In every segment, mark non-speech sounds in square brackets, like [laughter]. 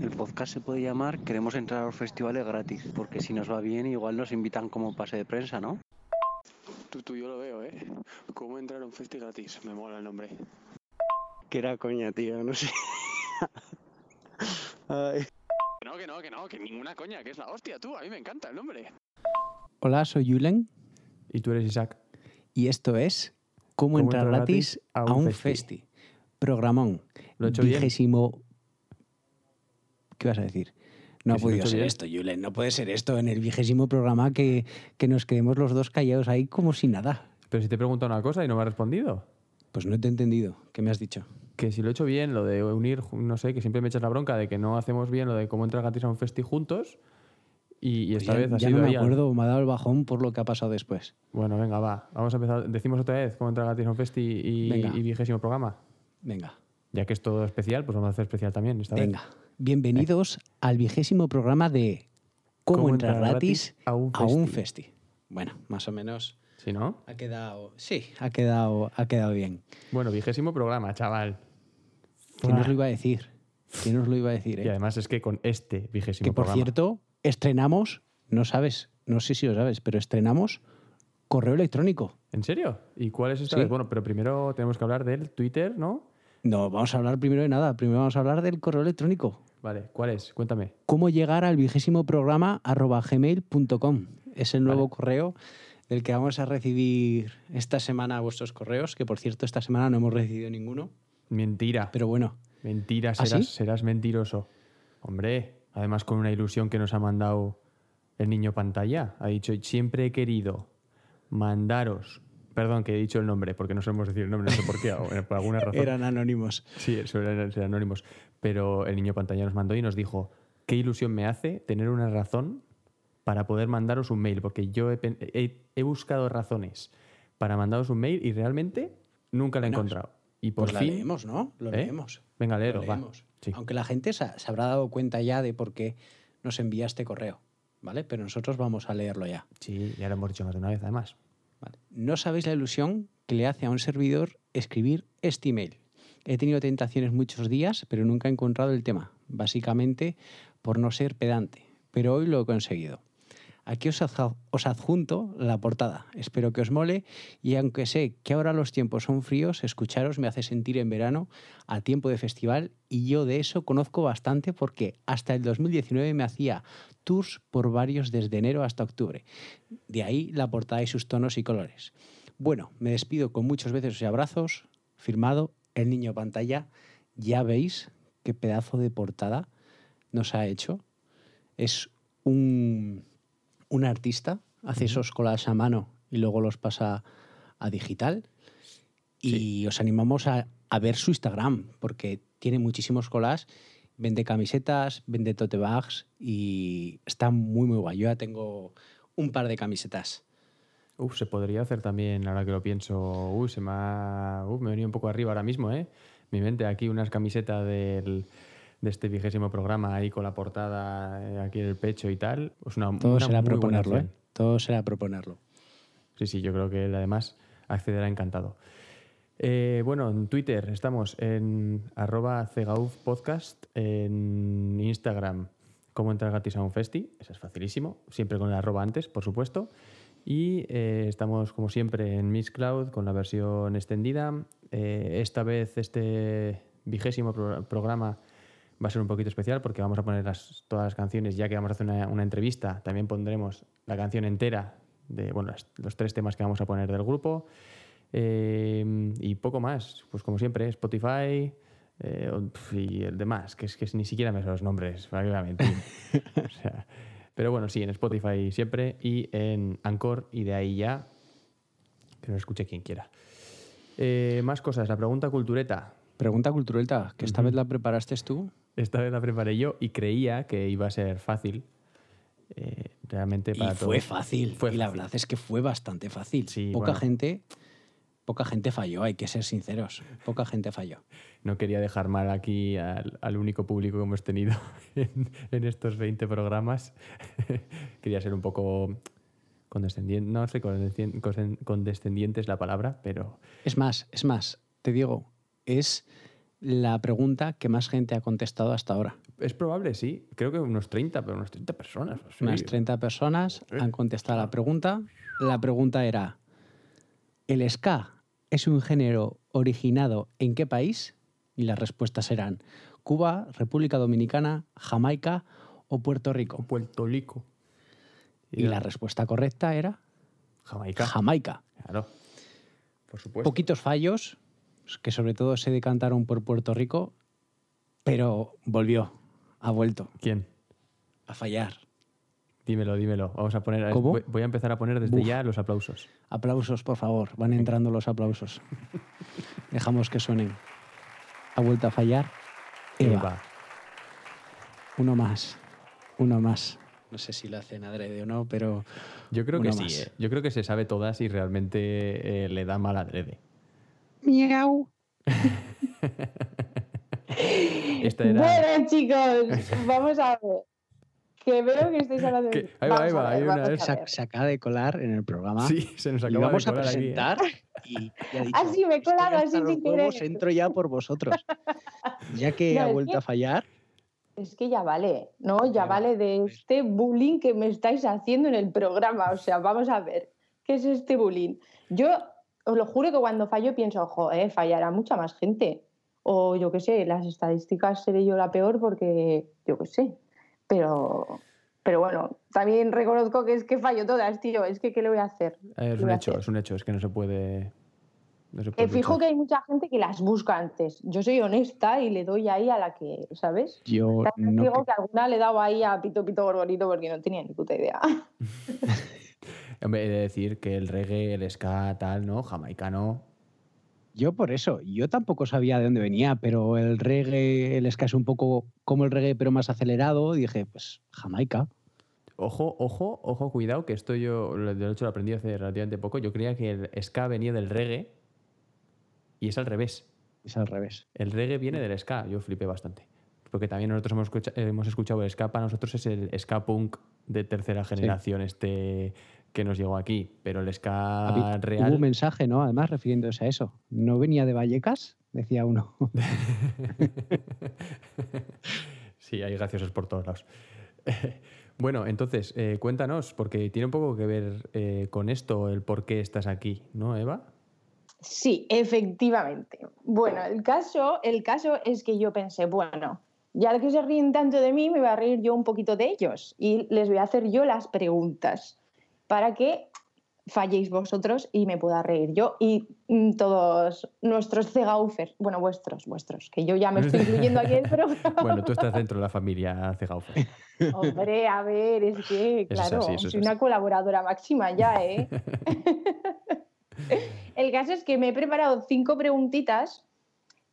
El podcast se puede llamar Queremos entrar a los festivales gratis, porque si nos va bien igual nos invitan como pase de prensa, ¿no? Tú, tú, yo lo veo, ¿eh? ¿Cómo entrar a un festi gratis? Me mola el nombre. Que era coña, tío, no sé. [laughs] Ay. No, que no, que no, que ninguna coña, que es la hostia, tú. A mí me encanta el nombre. Hola, soy Yulen Y tú eres Isaac. y esto es Cómo, entrar gratis a un, festi. Programón. ¿Lo he hecho bien? Vigésimo... ¿Qué vas a decir? No ha he podido ser bien. esto, Yulen. No puede ser esto en el vigésimo programa que, que nos quedemos los dos callados ahí como si nada. Pero si te he preguntado una cosa y no me has respondido. Pues no te he entendido. ¿Qué me has dicho? Que si lo he hecho bien, lo de unir, no sé, que siempre me echas la bronca de que no hacemos bien lo de cómo entrar gratis a un festi juntos. Y, y esta Pues ya vez ha ya sido no me acuerdo, me ha dado el bajón por lo que ha pasado después. Bueno, venga, va. Vamos a empezar. Decimos otra vez cómo entrar gratis a un festi y, Venga. y vigésimo programa. Venga. Ya que es todo especial, pues vamos a hacer especial también esta vez. Venga, bienvenidos al vigésimo programa de Cómo, ¿Cómo entrar entrar gratis gratis a un a un festi? festi. Bueno, más o menos ¿Sí, no? ha quedado. Sí, ha quedado, ha quedado bien. Bueno, vigésimo programa, chaval. ¿Quién nos lo iba a decir? ¿Quién nos lo iba a decir? Y eh? además es que con este vigésimo Que por programa. cierto, estrenamos, no sabes, no sé si lo sabes, pero estrenamos correo electrónico. ¿En serio? ¿Y cuál es esta Sí. vez? Bueno, pero primero tenemos que hablar del Twitter, ¿no? No, vamos a hablar primero de nada. Primero vamos a hablar del correo electrónico. Vale, ¿cuál es? Cuéntame. cómo llegar al vigésimo programa arroba gmail.com. Es el nuevo correo del que vamos a recibir esta semana vuestros correos, que por cierto esta semana no hemos recibido ninguno. Mentira. Pero bueno, Mentira, ¿Ah, serás, sí? serás mentiroso. Hombre, además con una ilusión que nos ha mandado el niño pantalla. Ha dicho, siempre he querido mandaros... Perdón, que he dicho el nombre, porque no sabemos decir el nombre, no sé por qué, o, por alguna [laughs] razón. eran anónimos. Sí, eran anónimos. Pero el niño pantalla nos mandó y nos dijo, qué ilusión me hace tener una razón para poder mandaros un mail, porque yo he, he- he buscado razones para mandaros un mail y realmente nunca la he Bueno, encontrado. Y por Pues la fin... leemos, ¿no? Lo ¿Eh? leemos. Venga, Lo va. Sí. Aunque la gente se, se habrá dado cuenta ya de por qué nos envía este correo, ¿vale? Pero nosotros vamos a leerlo ya. Sí, ya lo hemos dicho más de una vez, además. Vale. No sabéis la ilusión que le hace a un servidor escribir este email. He tenido tentaciones muchos días, pero nunca he encontrado el tema, básicamente por no ser pedante, pero hoy lo he conseguido. Aquí os, adjunto la portada. Espero que os mole y aunque sé que ahora los tiempos son fríos, escucharos me hace sentir en verano a tiempo de festival y yo de eso conozco bastante porque hasta el 2019 me hacía tours por varios desde enero hasta octubre. De ahí la portada y sus tonos y colores. Bueno, me despido con muchos besos y abrazos. Firmado el niño pantalla. Ya veis qué pedazo de portada nos ha hecho. Es un, un artista, hace esos collages a mano y luego los pasa a digital. Y os animamos a, a ver su Instagram, porque tiene muchísimos collages, vende camisetas, vende tote bags y está muy, muy guay. Yo ya tengo un par de camisetas. Uf, se podría hacer también, ahora que lo pienso, uy, se me ha, uf, me he venido un poco arriba ahora mismo, ¿eh? Mi mente, aquí unas camisetas del, de este vigésimo programa ahí con la portada eh, aquí en el pecho y tal. Es una, Todo una será muy buena proponerlo, ¿eh? Todo será proponerlo. Sí, sí, yo creo que él además accederá encantado. Eh, bueno, en Twitter estamos en arroba cegauf podcast, en Instagram cómo entrar gratis a un festi, eso es facilísimo, siempre con el arroba antes, por supuesto. Y eh, estamos como siempre en Mixcloud con la versión extendida. Eh, esta vez este vigésimo pro- programa va a ser un poquito especial porque vamos a poner las- todas las canciones, ya que vamos a hacer una, una entrevista, también pondremos la canción entera de bueno, las- los tres temas que vamos a poner del grupo. Eh, y poco más, pues como siempre, Spotify eh, y el demás, que es que ni siquiera me sé los nombres, mentir. [laughs] O sea, pero bueno, sí, en Spotify siempre y en Anchor y de ahí ya que nos escuche quien quiera. Eh, más cosas, la pregunta cultureta. Pregunta cultureta, que esta vez la preparaste tú. Esta vez la preparé yo y creía que iba a ser fácil. eh, realmente para y fue todos. fácil. Fue y la fácil. verdad es que fue bastante fácil. Sí, poca bueno. gente, poca gente falló, hay que ser sinceros. Poca gente falló. No quería dejar mal aquí al, al único público que hemos tenido [laughs] en, en estos 20 programas. [laughs] quería ser un poco condescendiente, no sé, condescendiente es la palabra, pero Es más, es más, te digo, es la pregunta que más gente ha contestado hasta ahora. Es probable, sí. Creo que unos 30, pero unos 30 personas. sí. Unas 30 personas han contestado la pregunta. La pregunta era, ¿el ska es un género originado en qué país? Y las respuestas eran Cuba, República Dominicana, Jamaica o Puerto Rico. Puerto Rico. Y la respuesta correcta era Jamaica. Jamaica. Claro. Por supuesto. Poquitos fallos, que sobre todo se decantaron por Puerto Rico, pero volvió, ha vuelto ¿Quién? a fallar. Dímelo, dímelo. Vamos a poner. ¿Cómo? Voy, voy a empezar a poner desde ya los aplausos. Aplausos, por favor. Van entrando los aplausos. [laughs] Dejamos que suenen. Ha vuelto a fallar. Eva. Eva. Uno más. Uno más. No sé si lo hacen adrede o no, pero Yo creo que sí. eh. Yo creo que se sabe todas y realmente eh, le da mal adrede. Miau. [laughs] Esta era. Bueno, chicos, vamos a ver. Que veo que estáis hablando de. Ahí va, Vamos ahí va, a ver, hay una- vamos a Se, se acaba de colar en el programa. Sí, se nos Y acaba vamos de a colar aquí, ¿eh? presentar y, y ha dicho, Ah, sí, me he "Estoy colado así sin querer". Entro ya por vosotros. Ya que [laughs] No, ha vuelto que- a fallar, Es que ya vale, ¿no? Ya Ya va, vale de este bullying que me estáis haciendo en el programa. O sea, vamos a ver, ¿qué es este bullying? Yo os lo juro que cuando fallo pienso, ojo, eh, fallará mucha más gente. O yo qué sé, las estadísticas seré yo la peor porque yo qué sé. Pero, pero bueno, también reconozco que es que fallo todas, tío. Es que, ¿qué le voy a hacer? Eh, ¿Qué es un a hecho, hacer? es un hecho. Es que no se puede. No se Que puede fijo que hay mucha gente que las busca antes. Yo soy honesta y le doy ahí a la que, ¿sabes? yo También no. digo que alguna le he dado ahí a Pito Pito Gorgorito porque no tenía ni puta idea. [laughs] Hombre, he de decir que el reggae, el ska, tal, ¿no? Jamaicano. Yo por eso, yo tampoco sabía de dónde venía, pero el reggae, el ska es un poco como el reggae, pero más acelerado. Dije, pues Jamaica. Ojo, ojo, ojo, cuidado, que esto yo, de hecho, lo aprendí hace relativamente poco. Yo creía que el ska venía del reggae y es al revés. Es al revés. El reggae viene del ska. Yo flipé bastante. Porque también nosotros hemos, escucha- hemos escuchado el ska. Para nosotros es el ska punk de tercera generación este que nos llegó aquí. Pero el ska Hubo real... un mensaje, ¿no? Además, refiriéndose a eso. ¿No venía de Vallecas? Decía uno. [laughs] Sí, hay graciosos por todos lados. [laughs] bueno, entonces, eh, cuéntanos, porque tiene un poco que ver eh, con esto, el por qué estás aquí, ¿no, Eva? Sí, efectivamente. Bueno, el caso, el caso es que yo pensé, bueno, ya que se ríen tanto de mí, me voy a reír yo un poquito de ellos y les voy a hacer yo las preguntas para que falléis vosotros y me pueda reír yo y mm, todos nuestros cegaufers, bueno, vuestros, vuestros, que yo ya me estoy incluyendo aquí [laughs] programa. Bueno, tú estás dentro de la familia Cegaufer. [laughs] Hombre, a ver, es que, es claro, así, eso es soy una colaboradora máxima ya, ¿eh? [laughs] El caso es que me he preparado cinco preguntitas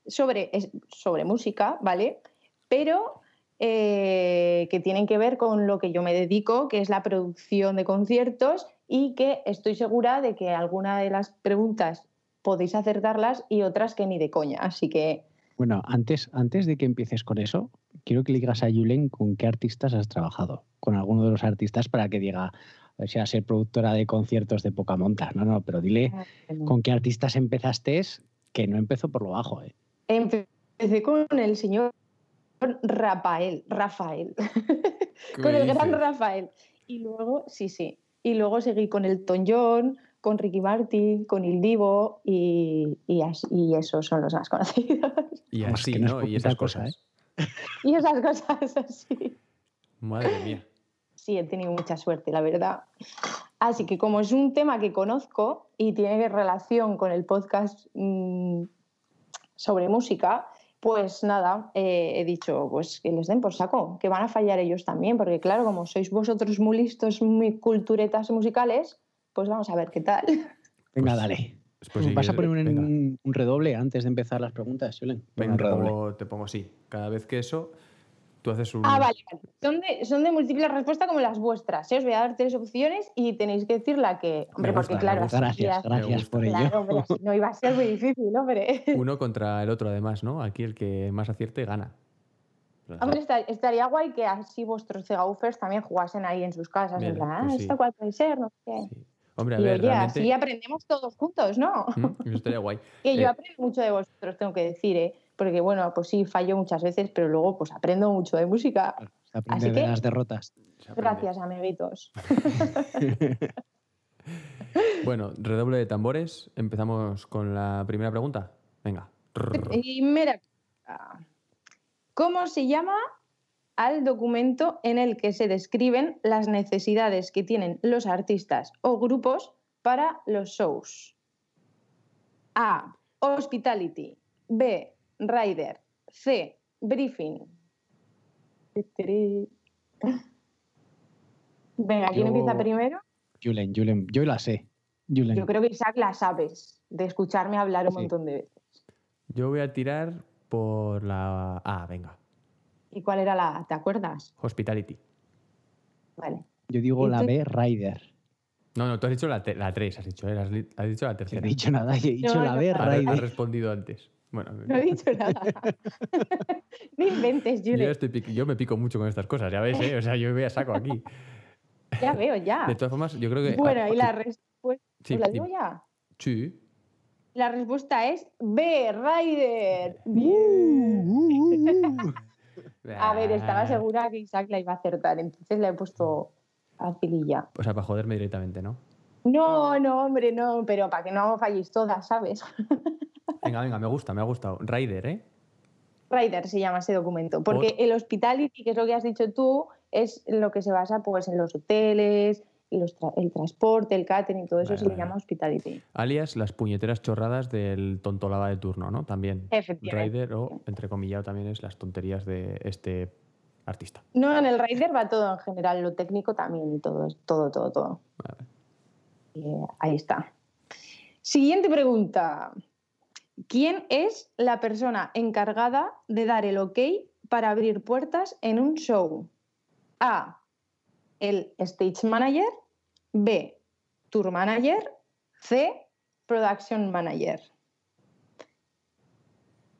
sobre, sobre música, ¿vale? Pero eh, que tienen que ver con lo que yo me dedico, que es la producción de conciertos, y que estoy segura de que alguna de las preguntas podéis acertarlas y otras que ni de coña. Así que Bueno, antes, antes de que empieces con eso, quiero que le digas a Julen con qué artistas has trabajado. Con alguno de los artistas para que diga, a ver si va a ser productora de conciertos de poca monta. No, no, pero dile con qué artistas empezaste, que no empezó por lo bajo. ¿eh? Empecé con el señor Rafael, Rafael, [laughs] ¿Qué con el gran? Rafael. Y luego, sí, sí. Y luego seguí con el John, con Ricky Martin, con Il Divo y, y, y esos son los más [laughs] conocidos. Y así, que no. Y esas cosa, cosas. [laughs] y esas cosas así. Madre mía. Sí, he tenido mucha suerte, la verdad. Así que como es un tema que conozco y tiene relación con el podcast mm, sobre música, pues nada, eh, he dicho pues que les den por saco, que van a fallar ellos también, porque claro, como sois vosotros muy listos, muy culturetas musicales, pues vamos a ver qué tal. [laughs] Venga, Pues- dale. Pues si ¿Vas a quieres, poner un, redoble antes de empezar las preguntas, Julen? Venga, un te redoble. pongo, te pongo así. Cada vez que eso, tú haces un... Ah, vale, vale. Son de, son de múltiple respuesta como las vuestras. ¿eh? Os voy a dar tres opciones y tenéis que decir la que... Hombre, gusta, porque claro, Gracias, gracias por ello. Claro, hombre, así no iba a ser muy difícil, hombre. [laughs] Uno contra el otro, además, ¿no? Aquí el que más acierte gana. Hombre, esta- estaría guay que así vuestros cegaufers también jugasen ahí en sus casas. En Mira, plan, pues ah, sí. esta cuál puede ser, no sé. Sí. Hombre, a Y ver, oye, realmente... así aprendemos todos juntos, ¿no? ¿Mm? Eso estaría guay. [laughs] Que Eh, yo aprendo mucho de vosotros, tengo que decir, ¿eh? Porque bueno, pues sí, fallo muchas veces, pero luego pues aprendo mucho de música. Se aprende Así de que- las derrotas. Gracias, amiguitos. [laughs] Bueno, redoble de tambores. Empezamos con la primera pregunta. Venga. Primera pregunta. ¿Cómo se llama al documento en el que se describen las necesidades que tienen los artistas o grupos para los shows? A. Hospitality. B. Rider. C. Briefing. Venga, ¿quién Yo- empieza primero? Julen, Julen, yo la sé. Julen. Yo creo que Isaac la sabes, de escucharme hablar un Sí. montón de veces. Yo voy a tirar por la A, venga. ¿Y cuál era la A? ¿Te acuerdas? Hospitality. Vale. Yo digo ¿Y la tú? B, Rider. No, no, tú has dicho la, la 3, has dicho, ¿eh? has, dicho la No he tercera. dicho nada, he dicho No, la no, B, no. Has, has Rider. respondido antes. Bueno, No he dicho nada. [laughs] no inventes, yo, Julen. estoy pic- yo me pico mucho con estas cosas, ya ves, ¿eh? O sea, yo voy a saco aquí. [laughs] Ya veo, ya. De todas formas, yo creo que... Bueno, ah, y la respuesta. Sí, ¿La digo ya? Sí. La respuesta es B, Rider. Uh, Bien. [laughs] A ver, estaba segura que Isaac la iba a acertar, entonces la he puesto facililla. O sea, para joderme directamente, ¿no? No, no, hombre, no, pero para que no falléis todas, ¿sabes? Venga, venga, me gusta, me ha gustado. Rider, ¿eh? Rider se llama ese documento, porque el hospitality, que es lo que has dicho tú, es lo que se basa pues en los hoteles, los tra- el transporte, el catering, todo eso Vale, se le llama hospitality. Alias las puñeteras chorradas del tontolaba de turno, ¿no? También. Efectivamente. Rider o, entrecomillado, también es las tonterías de este artista. No, en el Rider va todo en general, lo técnico también y todo, todo, todo, todo. Vale. Eh, ahí está. Siguiente pregunta. ¿Quién es la persona encargada de dar el ok para abrir puertas en un show? A. El stage manager. B. Tour manager. C. Production manager.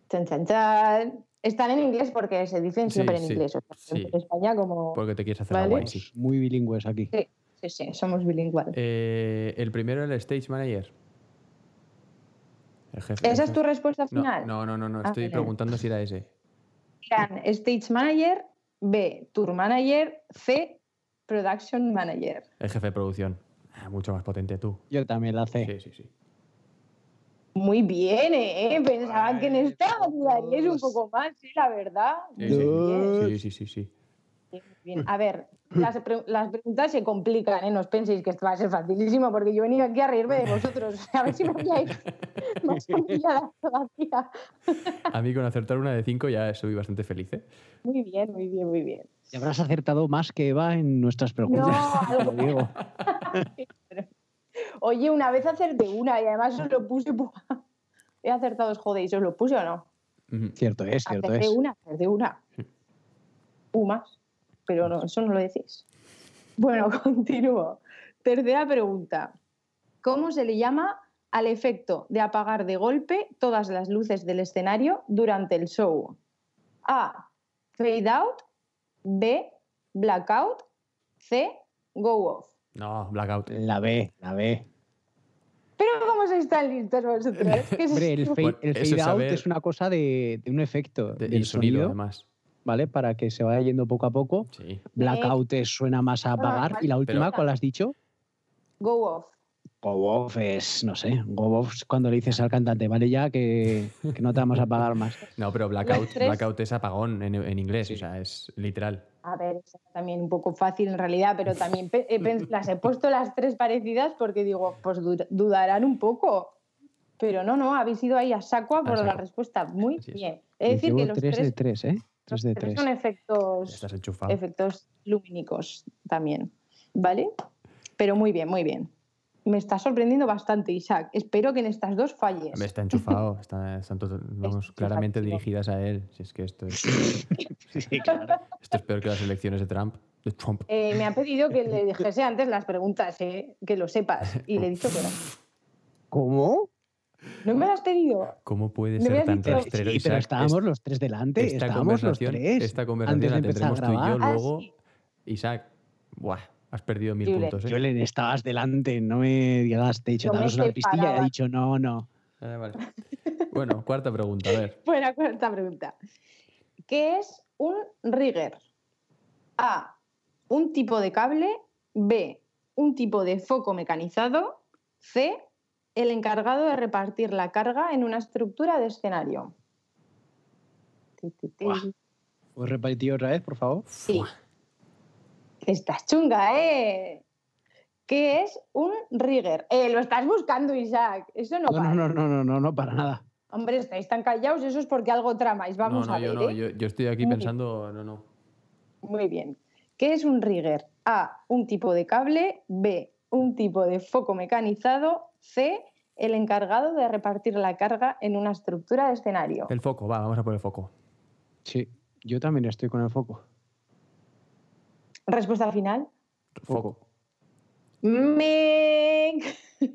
Chan, chan, chan. Están en inglés porque se dicen Sí, siempre en sí, inglés. o sea, sí. En España como... Porque te quieres hacer la Vale. guay, sí. Muy bilingües aquí. Sí, sí, sí, somos bilingües. Eh, el primero, el stage manager. El jefe. ¿Esa el es tu respuesta No, final? no, no, no, no, Ah, estoy preguntando si era ese. Eran Stage Manager, B. Tour Manager, C. Production Manager. El jefe de producción. Ah, Mucho más potente tú. Yo también la sé. Sí, sí, sí. Muy bien, ¿eh? Pensaba que en esta Ay, dudaríais un poco más, sí, la verdad. Sí, sí, sí, sí, sí, sí. muy bien. A ver, las, pre- las preguntas se complican, ¿eh? No os penséis que esto va a ser facilísimo, porque yo he venido aquí a reírme de vosotros. [laughs] A ver si me pilláis más todavía. A mí con acertar una de cinco ya soy bastante feliz, ¿eh? Muy bien, muy bien, muy bien. Te habrás acertado más que Eva en nuestras preguntas. No, [laughs] digo. [laughs] Oye, una vez acerté una y además os lo puse. He acertado, os jodéis, ¿os lo puse o no? Cierto es, cierto Acerté es. una, acerté una. U más, pero no, eso no lo decís. Bueno, [laughs] continúo. Tercera pregunta. ¿Cómo se le llama al efecto de apagar de golpe todas las luces del escenario durante el show? A. Fade out. B. Blackout. C. Go off. No, blackout. La B, la B. Pero ¿cómo sois tan listos vosotros? [laughs] ¿Qué es Hombre, el fade, Bueno, el eso fade es out saber- es una cosa de, de un efecto De- del el sonido, sonido, además. ¿Vale? Para que se vaya yendo poco a poco. Sí. Blackout es- suena más a Bueno, apagar. vale, ¿Y la última pero- cuál has dicho? Go off. Go off es, no sé, go off es cuando le dices al cantante, vale ya que, que no te vamos a pagar más. [laughs] No, pero blackout, blackout es apagón en, en inglés, Sí. o sea, es literal. A ver, es también un poco fácil en realidad, pero también [laughs] las he puesto las tres parecidas porque digo, pues du- dudarán un poco. Pero no, no, habéis ido ahí a saco por la saco. respuesta. Muy bien. Es decir, que los 3 tres, de 3, ¿eh? 3 de los tres 3. son efectos, Estás enchufado. efectos lumínicos también. ¿Vale? Pero muy bien, muy bien. Me está sorprendiendo bastante, Isaac. Espero que en estas dos falles. Me está enchufado, está- están todo- [laughs] vamos, claramente dirigidas a él. Si es que esto es, [laughs] Sí, claro. esto es peor que las elecciones de Trump. De Trump. Eh, me ha pedido que le dijese antes las preguntas, eh, que lo sepas. Y le he dicho que no. ¿Cómo? ¿No me las has pedido? ¿Cómo puede ser tan dicho- rastrero? Sí, pero estábamos Es- los tres delante, esta estábamos los conversación, tres. esta conversación la tendremos tú y yo. Ah, luego. sí. Isaac, buah, has perdido mil Julen. puntos, ¿eh? Julen, estabas delante, no me digas, te he dicho, danos una pistilla y ha separaba. dicho, no, no. Ah, vale. Bueno, cuarta pregunta, a ver. [laughs] Buena cuarta pregunta. ¿Qué es un rigger? A. Un tipo de cable. B. Un tipo de foco mecanizado. C. El encargado de repartir la carga en una estructura de escenario. Buah. ¿Puedes repetir otra vez, por favor? Sí. Estás chunga, ¿eh? ¿Qué es un rigger? Eh, lo estás buscando, Isaac. Eso no, No, vale. no, no, no, no, no, no, para nada. Hombre, estáis tan callados, eso es porque algo tramáis. Vamos no, no, a ver. yo no, ¿eh? yo, yo estoy aquí Muy pensando, no, no. Muy bien. ¿Qué es un rigger? A. Un tipo de cable. B. Un tipo de foco mecanizado. C. El encargado de repartir la carga en una estructura de escenario. El foco, va, vamos a por el foco. Sí, yo también estoy con el foco. Respuesta final. Foco. Me...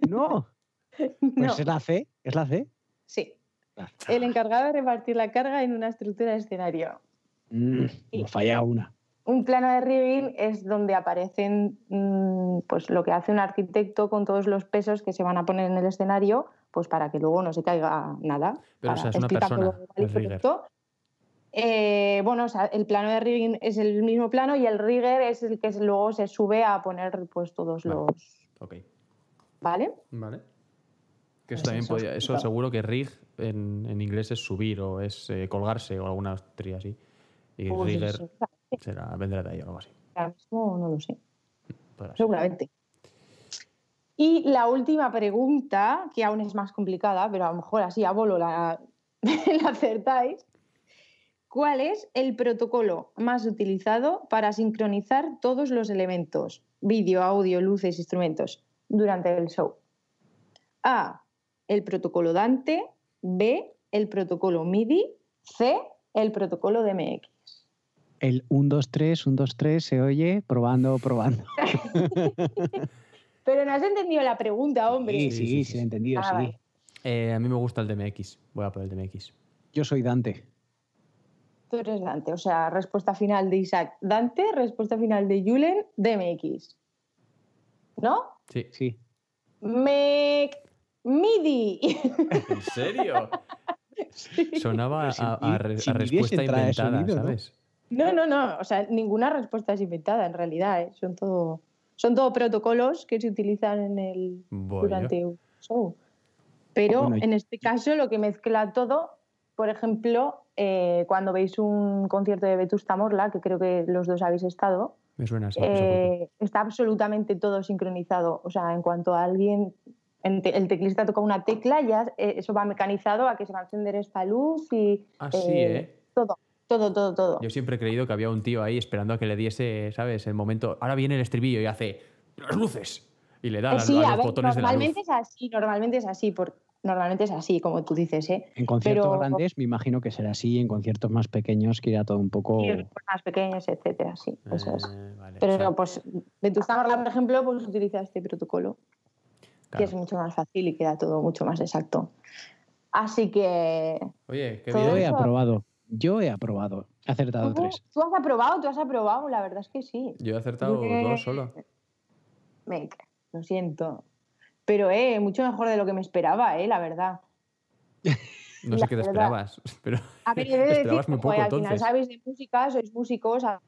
No, [laughs] pues No. es la C, es la C. Sí. El encargado de repartir la carga en una estructura de escenario. Mm, me falla una. Un plano de rigging es donde aparecen mm, pues lo que hace un arquitecto con todos los pesos que se van a poner en el escenario, pues para que luego no se caiga nada. Pero, o para sea, es una persona. Eh, bueno, o sea, el plano de rigging es el mismo plano y el rigger es el que luego se sube a poner pues todos Vale. los. Ok. ¿Vale? Vale. Que eso Pues también eso podía, es eso seguro que rig en, en inglés es subir o es eh, colgarse o alguna tría así. Y Pues rigger eso, será, vendrá de ahí o algo así. ahora mismo no lo sé. Ser. Seguramente. Y la última pregunta, que aún es más complicada, pero a lo mejor así a bolo la, [laughs] la acertáis. ¿Cuál es el protocolo más utilizado para sincronizar todos los elementos, vídeo, audio, luces, instrumentos, durante el show? A. El protocolo Dante. B. El protocolo MIDI. C. El protocolo DMX. El 1, 2, 3, 1, 2, 3 se oye probando, probando. [laughs] Pero no has entendido la pregunta, hombre. Sí, Sí, sí, sí, sí, sí. he entendido, Ah, sí. vale. Eh, a mí me gusta el DMX. Voy a por el DMX. Yo soy Dante. Tú eres Dante, o sea, respuesta final de Isaac Dante, respuesta final de Julen DMX. ¿No? Sí. Sí. Me... MIDI. ¿En serio? [laughs] Sonaba Pero sin a, a a es respuesta inventada, sonido. ¿sabes? No, no, no, o sea, ninguna respuesta es inventada en realidad, ¿eh? son todo son todo protocolos que se utilizan en el Voy durante un show. Pero Bueno, en este caso lo que mezcla todo, por ejemplo, eh, cuando veis un concierto de Vetusta Morla, que creo que los dos habéis estado, Me suena así. ese grupo. Eh, está absolutamente todo sincronizado. O sea, en cuanto a alguien, en te- el teclista toca una tecla, ya eh, eso va mecanizado a que se va a encender esta luz y ¿eh? todo, todo, todo, todo. Yo siempre he creído que había un tío ahí esperando a que le diese, ¿sabes? El momento. Ahora viene el estribillo y hace las luces. Y le da Eh, las- sí, a a los ver, botones de la luz. normalmente es así, normalmente es así, por, normalmente es así, como tú dices, ¿eh? En conciertos Pero- grandes me imagino que será así, en conciertos más pequeños que irá todo un poco... Grupos más pequeños, etcétera, sí, eso es. Eh, vale, Pero o sea, pues Vetusta Morla, por ejemplo, pues utiliza este protocolo. que es mucho más fácil y queda todo mucho más exacto. Así que Oye, qué bien. eso- aprobado. Yo he aprobado. He acertado ¿Tú, tres. tú has aprobado, tú has aprobado, la verdad es que sí. Yo he acertado dos solo. Venga, lo siento. Pero eh, mucho mejor de lo que me esperaba, eh, la verdad. [laughs] No sé La qué te verdad. esperabas, pero A [laughs] ver, he de decir muy poco joder, al final sabéis de música, sois músicos, ha-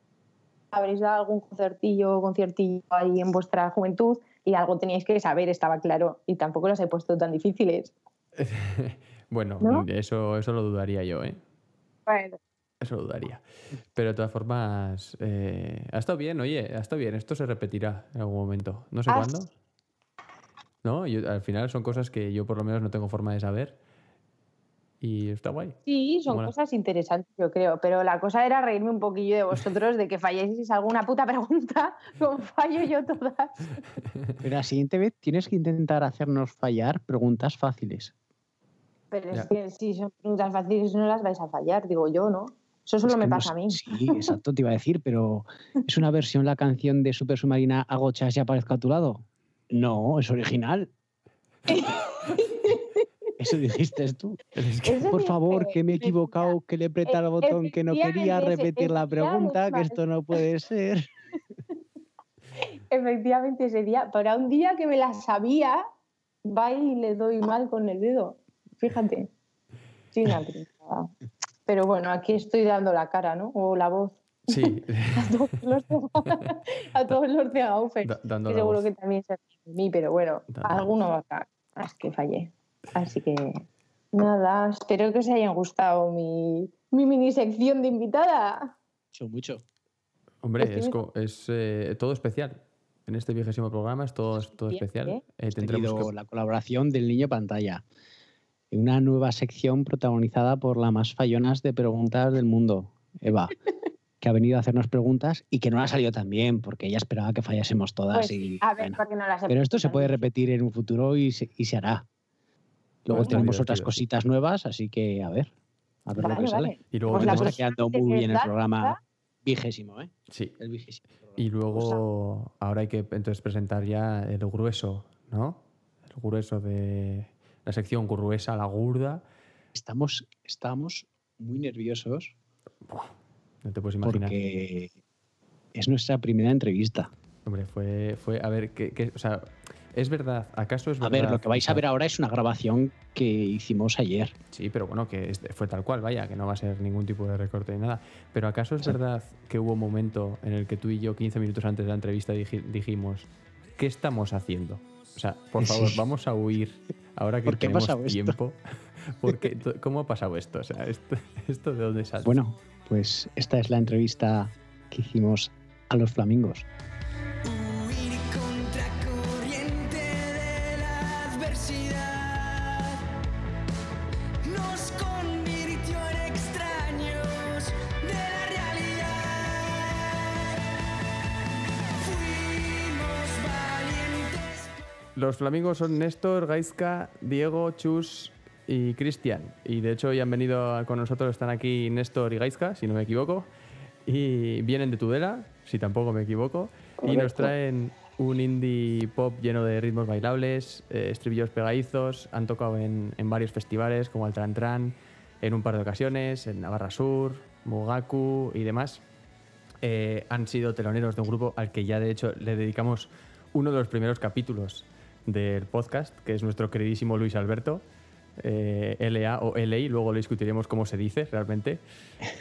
habréis dado algún concertillo, conciertillo ahí en vuestra juventud y algo teníais que saber, estaba claro. Y tampoco las he puesto tan difíciles. [laughs] Bueno, ¿No? eso, eso lo dudaría yo, ¿eh? Bueno, Eso lo dudaría. Pero de todas formas, eh, ha estado bien, oye, ha estado bien. Esto se repetirá en algún momento. No sé Ah, cuándo. ¿No? Yo- al final son cosas que yo por lo menos no tengo forma de saber. Y está guay. Sí, son Mola. cosas interesantes, yo creo, pero la cosa era reírme un poquillo de vosotros, de que falléis alguna puta pregunta, [laughs] como fallo yo todas. Pero la siguiente vez tienes que intentar hacernos fallar preguntas fáciles. Pero es que si son preguntas fáciles no las vais a fallar, digo yo, ¿no? Eso solo Es me no pasa a mí. Sí, exacto, te iba a decir, pero [laughs] ¿es una versión la canción de Super Submarina Agochas y aparezco a tu lado? No, es original. Eso dijiste tú. Es que- Eso Por favor, que me he equivocado, que le he apretado el botón, que no quería repetir la pregunta, que esto no puede ser. Efectivamente, ese día, para un día que me la sabía, va y le doy mal con el dedo. Fíjate. una pringada. [laughs] Pero bueno, aquí estoy dando la cara, ¿no? O la voz. Sí, [laughs] A todos los de, a todos los de Gaufe. da- dando que la seguro voz. que también se de mí, pero bueno, Dando. alguno va a caer. Es que fallé. Así que nada, espero que os haya gustado mi, mi mini sección de invitada. Mucho, mucho. Hombre, es, es eh, todo especial. En este vigésimo programa es todo, todo especial. Eh, Hemos tendremos que- la colaboración del niño pantalla. Una nueva sección protagonizada por la más fallonas de preguntas del mundo, Eva, [laughs] que ha venido a hacernos preguntas y que no ha salido tan bien, porque ella esperaba que fallásemos todas. Pues, y, a ver, bueno. porque no las he Pero esto se puede repetir en un futuro y se, y se hará. Luego tenemos otras cositas nuevas, así que a ver, a ver lo Vale, que sale. Y luego Pues está quedando muy bien el programa vigésimo, ¿eh? Sí, El vigésimo. programa. y luego ahora hay que entonces presentar ya el grueso, ¿no? El grueso de la sección gruesa, la gurda. Estamos, estamos muy nerviosos No te puedes imaginar. porque es nuestra primera entrevista. Hombre, fue, fue a ver, ¿qué, qué- o sea, ¿es verdad? ¿Acaso es A verdad? ver, lo que vais a ver ahora es una grabación que hicimos ayer. Sí, pero bueno, que fue tal cual, vaya, que no va a ser ningún tipo de recorte ni nada. Pero ¿acaso es Sí. verdad que hubo un momento en el que tú y yo, 15 minutos antes de la entrevista, diji- dijimos, ¿qué estamos haciendo? O sea, por favor, Sí. vamos a huir [laughs] ahora que ¿Por qué ha tenemos esto? tiempo. [laughs] Porque, ¿Cómo ha pasado esto? O sea, ¿esto, [laughs] esto de dónde sale? Bueno, pues esta es la entrevista que hicimos a los flamingos. Los flamingos son Néstor, Gaizka, Diego, Chus y Cristian. Y de hecho hoy han venido con nosotros, están aquí Néstor y Gaizka, si no me equivoco. Y vienen de Tudela, si tampoco me equivoco. Y nos traen un indie pop lleno de ritmos bailables, eh, estribillos pegadizos. Han tocado en, en varios festivales como Altran Tran, en un par de ocasiones, en Navarra Sur, Mugaku y demás. Eh, han sido teloneros de un grupo al que ya de hecho le dedicamos uno de los primeros capítulos del podcast, que es nuestro queridísimo Luis Alberto, eh, LA o LA, luego lo discutiremos cómo se dice realmente. [laughs]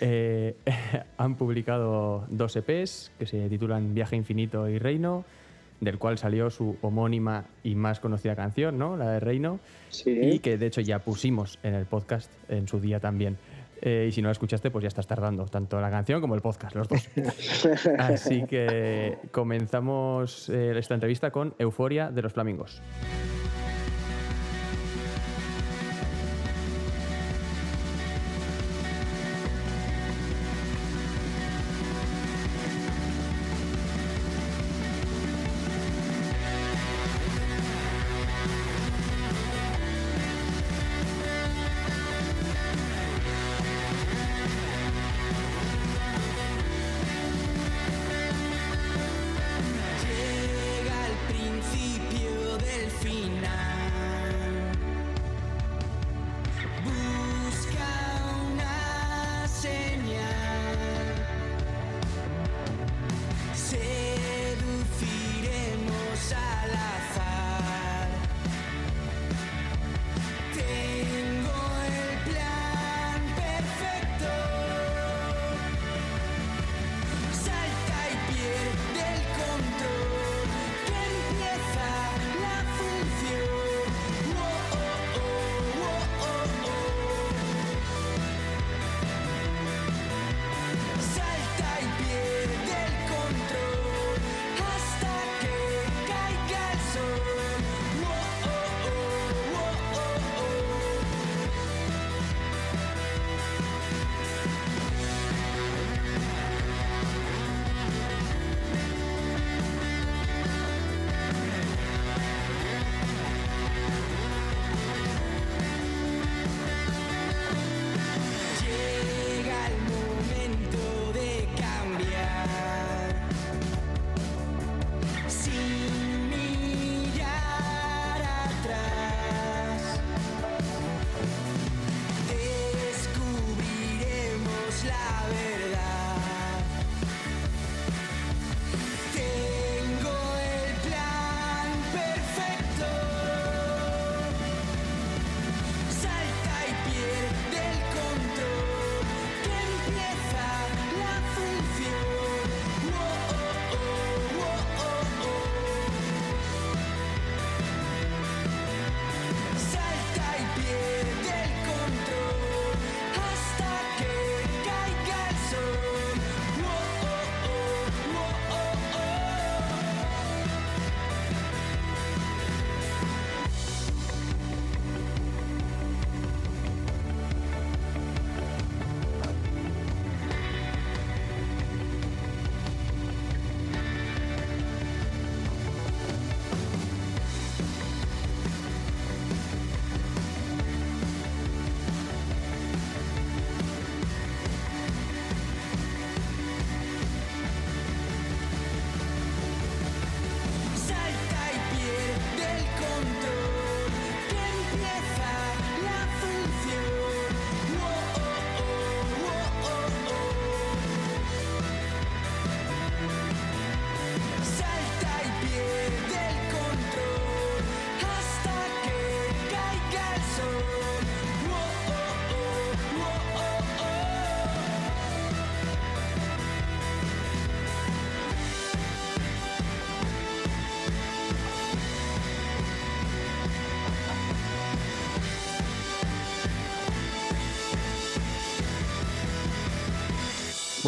Eh, [laughs] han publicado dos EPs que se titulan Viaje Infinito y Reino, del cual salió su homónima y más conocida canción, ¿no? La de Reino y que de hecho ya pusimos en el podcast en su día también. Eh, y si no la escuchaste, pues ya estás tardando, tanto la canción como el podcast, los dos. [laughs] Así que comenzamos eh, esta entrevista con Euforia de los Flamingos.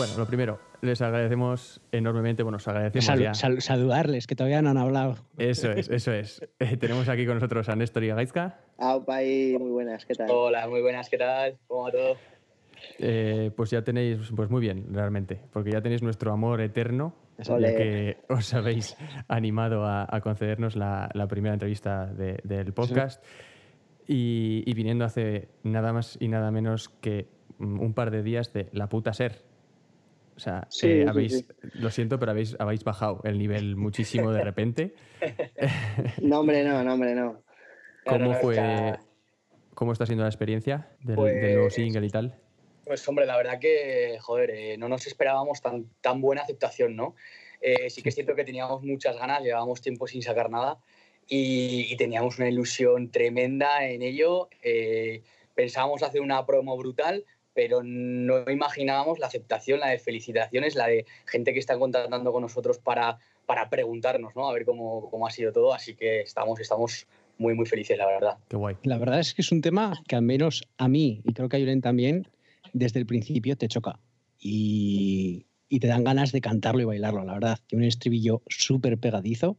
Bueno, lo primero, les agradecemos enormemente, bueno, os agradecemos Sal- ya. sal- saludarles, que todavía no han hablado. Eso es, eso es. [laughs] Eh, tenemos aquí con nosotros a Néstor y a Gaizka. Muy buenas, ¿qué tal? Hola, muy buenas, ¿qué tal? ¿Cómo va todo? Eh, pues ya tenéis, pues muy bien, realmente, porque ya tenéis nuestro amor eterno, ya que os habéis animado a, a concedernos la, la primera entrevista de- del podcast y, y viniendo hace nada más y nada menos que mm, un par de días de la puta ser. O sea, Sí, eh, habéis, sí. lo siento, pero habéis, habéis bajado el nivel [laughs] muchísimo de repente. [laughs] No, hombre, no, no, hombre, no. Claro, ¿Cómo no, fue, ya- cómo está siendo la experiencia del, del nuevo Pues- single y tal? Pues hombre, la verdad que, joder, eh, no nos esperábamos tan, tan buena aceptación, ¿no? Eh, sí que es cierto que teníamos muchas ganas, llevábamos tiempo sin sacar nada y, y teníamos una ilusión tremenda en ello. Eh, pensábamos hacer una promo brutal, pero no imaginábamos la aceptación, la de felicitaciones, la de gente que está contactando con nosotros para, para preguntarnos, ¿no? A ver cómo, cómo ha sido todo. Así que estamos, estamos muy, muy felices, la verdad. Qué guay. La verdad es que es un tema que al menos a mí, y creo que a Yulen también, desde el principio te choca. Y, y te dan ganas de cantarlo y bailarlo, la verdad. Tiene un estribillo súper pegadizo,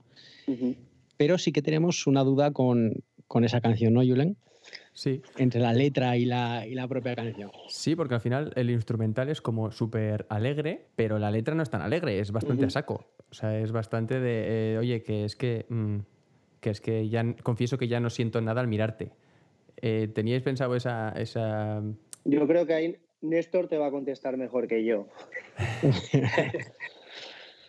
pero sí que tenemos una duda con, con esa canción, ¿no, Yulen? Sí, Entre la letra y la, y la propia canción. Sí, porque al final el instrumental es como súper alegre, pero la letra no es tan alegre, es bastante a saco. O sea, es bastante de, eh, oye, que es que, mm, que es que ya, confieso que ya no siento nada al mirarte. Eh, ¿Teníais pensado esa, esa... Yo creo que ahí Néstor te va a contestar mejor que yo. [laughs]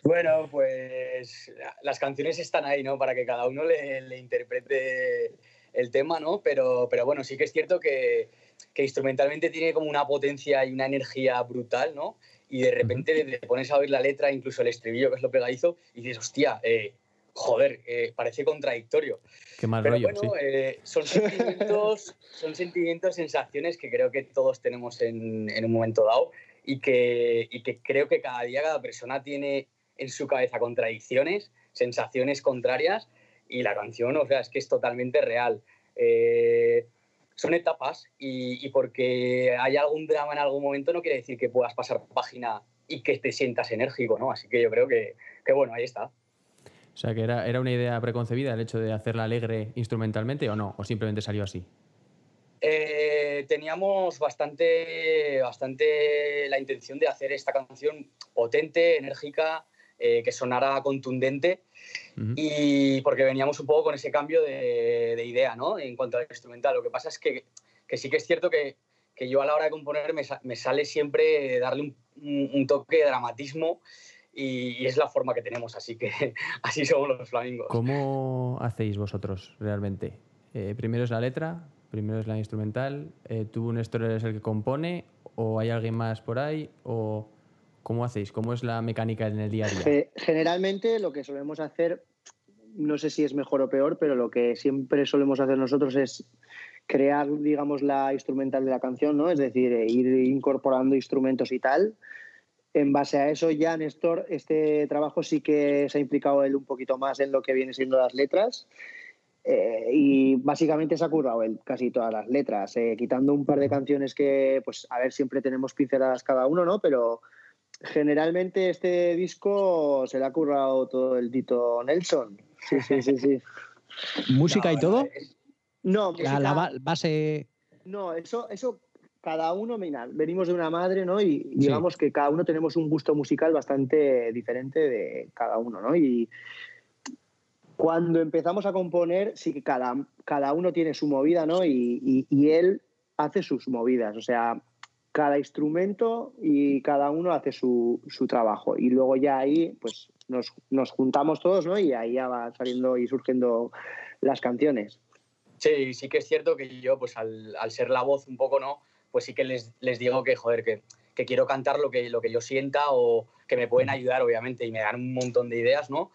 Bueno, pues las canciones están ahí, ¿no? Para que cada uno le, le interprete el tema, ¿no? Pero, pero bueno, sí que es cierto que, que instrumentalmente tiene como una potencia y una energía brutal, ¿no? Y de repente te pones a oír la letra, incluso el estribillo, que es lo pegadizo, y dices, hostia, eh, joder, eh, parece contradictorio. Qué mal Pero rollo, bueno, sí. eh, son sentimientos, [laughs] son sentimientos, sensaciones que creo que todos tenemos en, en un momento dado y que, y que creo que cada día cada persona tiene en su cabeza contradicciones, sensaciones contrarias y la canción, o sea, es que es totalmente real. Eh, son etapas y, y porque hay algún drama en algún momento no quiere decir que puedas pasar página y que te sientas enérgico, ¿no? Así que yo creo que, que bueno, ahí está. O sea, que era, era una idea preconcebida el hecho de hacerla alegre instrumentalmente o no, o simplemente salió así. Eh, teníamos bastante, bastante la intención de hacer esta canción potente, enérgica, eh, que sonara contundente y porque veníamos un poco con ese cambio de, de idea ¿no? en cuanto al instrumental. Lo que pasa es que, que sí que es cierto que, que yo a la hora de componer me, sa- me sale siempre darle un, un- un toque de dramatismo y, es la forma que tenemos, así que [laughs] así somos los flamingos. ¿Cómo hacéis vosotros realmente? Eh, primero es la letra, primero es la instrumental, eh, tú Néstor eres el que compone, o hay alguien más por ahí, o cómo hacéis, cómo es la mecánica en el día a día. Ge- Generalmente lo que solemos hacer, no sé si es mejor o peor, pero lo que siempre solemos hacer nosotros es crear, digamos, la instrumental de la canción, ¿no? Es decir, eh, ir incorporando instrumentos y tal. En base a eso ya Néstor, este trabajo sí que se ha implicado él un poquito más en lo que viene siendo las letras. Eh, y básicamente se ha currado él casi todas las letras, eh, quitando un par de canciones que, pues, a ver, siempre tenemos pinceladas cada uno, ¿no? Pero generalmente este disco se le ha currado todo el Tito Nelson. Sí, sí, sí, sí. [laughs] ¿Música y todo? es- No, La, música- la ba- base. no, eso, eso cada uno, mira, venimos de una madre, ¿no? Y digamos que cada uno tenemos un gusto musical bastante diferente de cada uno, ¿no? Y cuando empezamos a componer, sí que cada, cada uno tiene su movida, ¿no? Y, y- y él hace sus movidas, o sea, cada instrumento y cada uno hace su, su trabajo. Y luego ya ahí, pues nos, nos juntamos todos, ¿no? Y ahí ya va saliendo y surgiendo las canciones. Sí, sí que es cierto que yo, pues al, al ser la voz un poco, ¿no? Pues sí que les, les digo que, joder, que, que quiero cantar lo que, lo que yo sienta o que me pueden ayudar, obviamente, y me dan un montón de ideas, ¿no?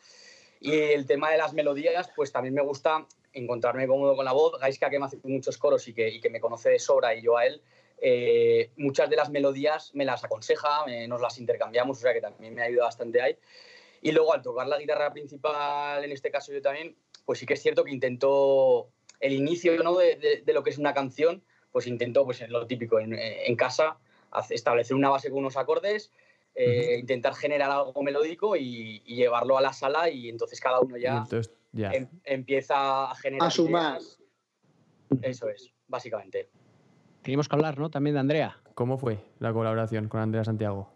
Y el tema de las melodías, pues también me gusta encontrarme cómodo con la voz. Gaiska, que me hace muchos coros y que, y que me conoce de sobra, y yo a él, eh, muchas de las melodías me las aconseja, me- nos las intercambiamos, o sea que también me ayuda bastante ahí. Y luego al tocar la guitarra principal, en este caso yo también, pues sí que es cierto que intento el inicio ¿no? de, de- de lo que es una canción, pues intento, pues lo típico, en, en casa, establecer una base con unos acordes, eh, intentar generar algo melódico y, y llevarlo a la sala y entonces cada uno Y ya entonces, ya. em- empieza a generar A sumar. ideas. Eso es, básicamente. Tenemos que hablar, ¿no? También de Andrea. ¿Cómo fue la colaboración con Andrea Santiago?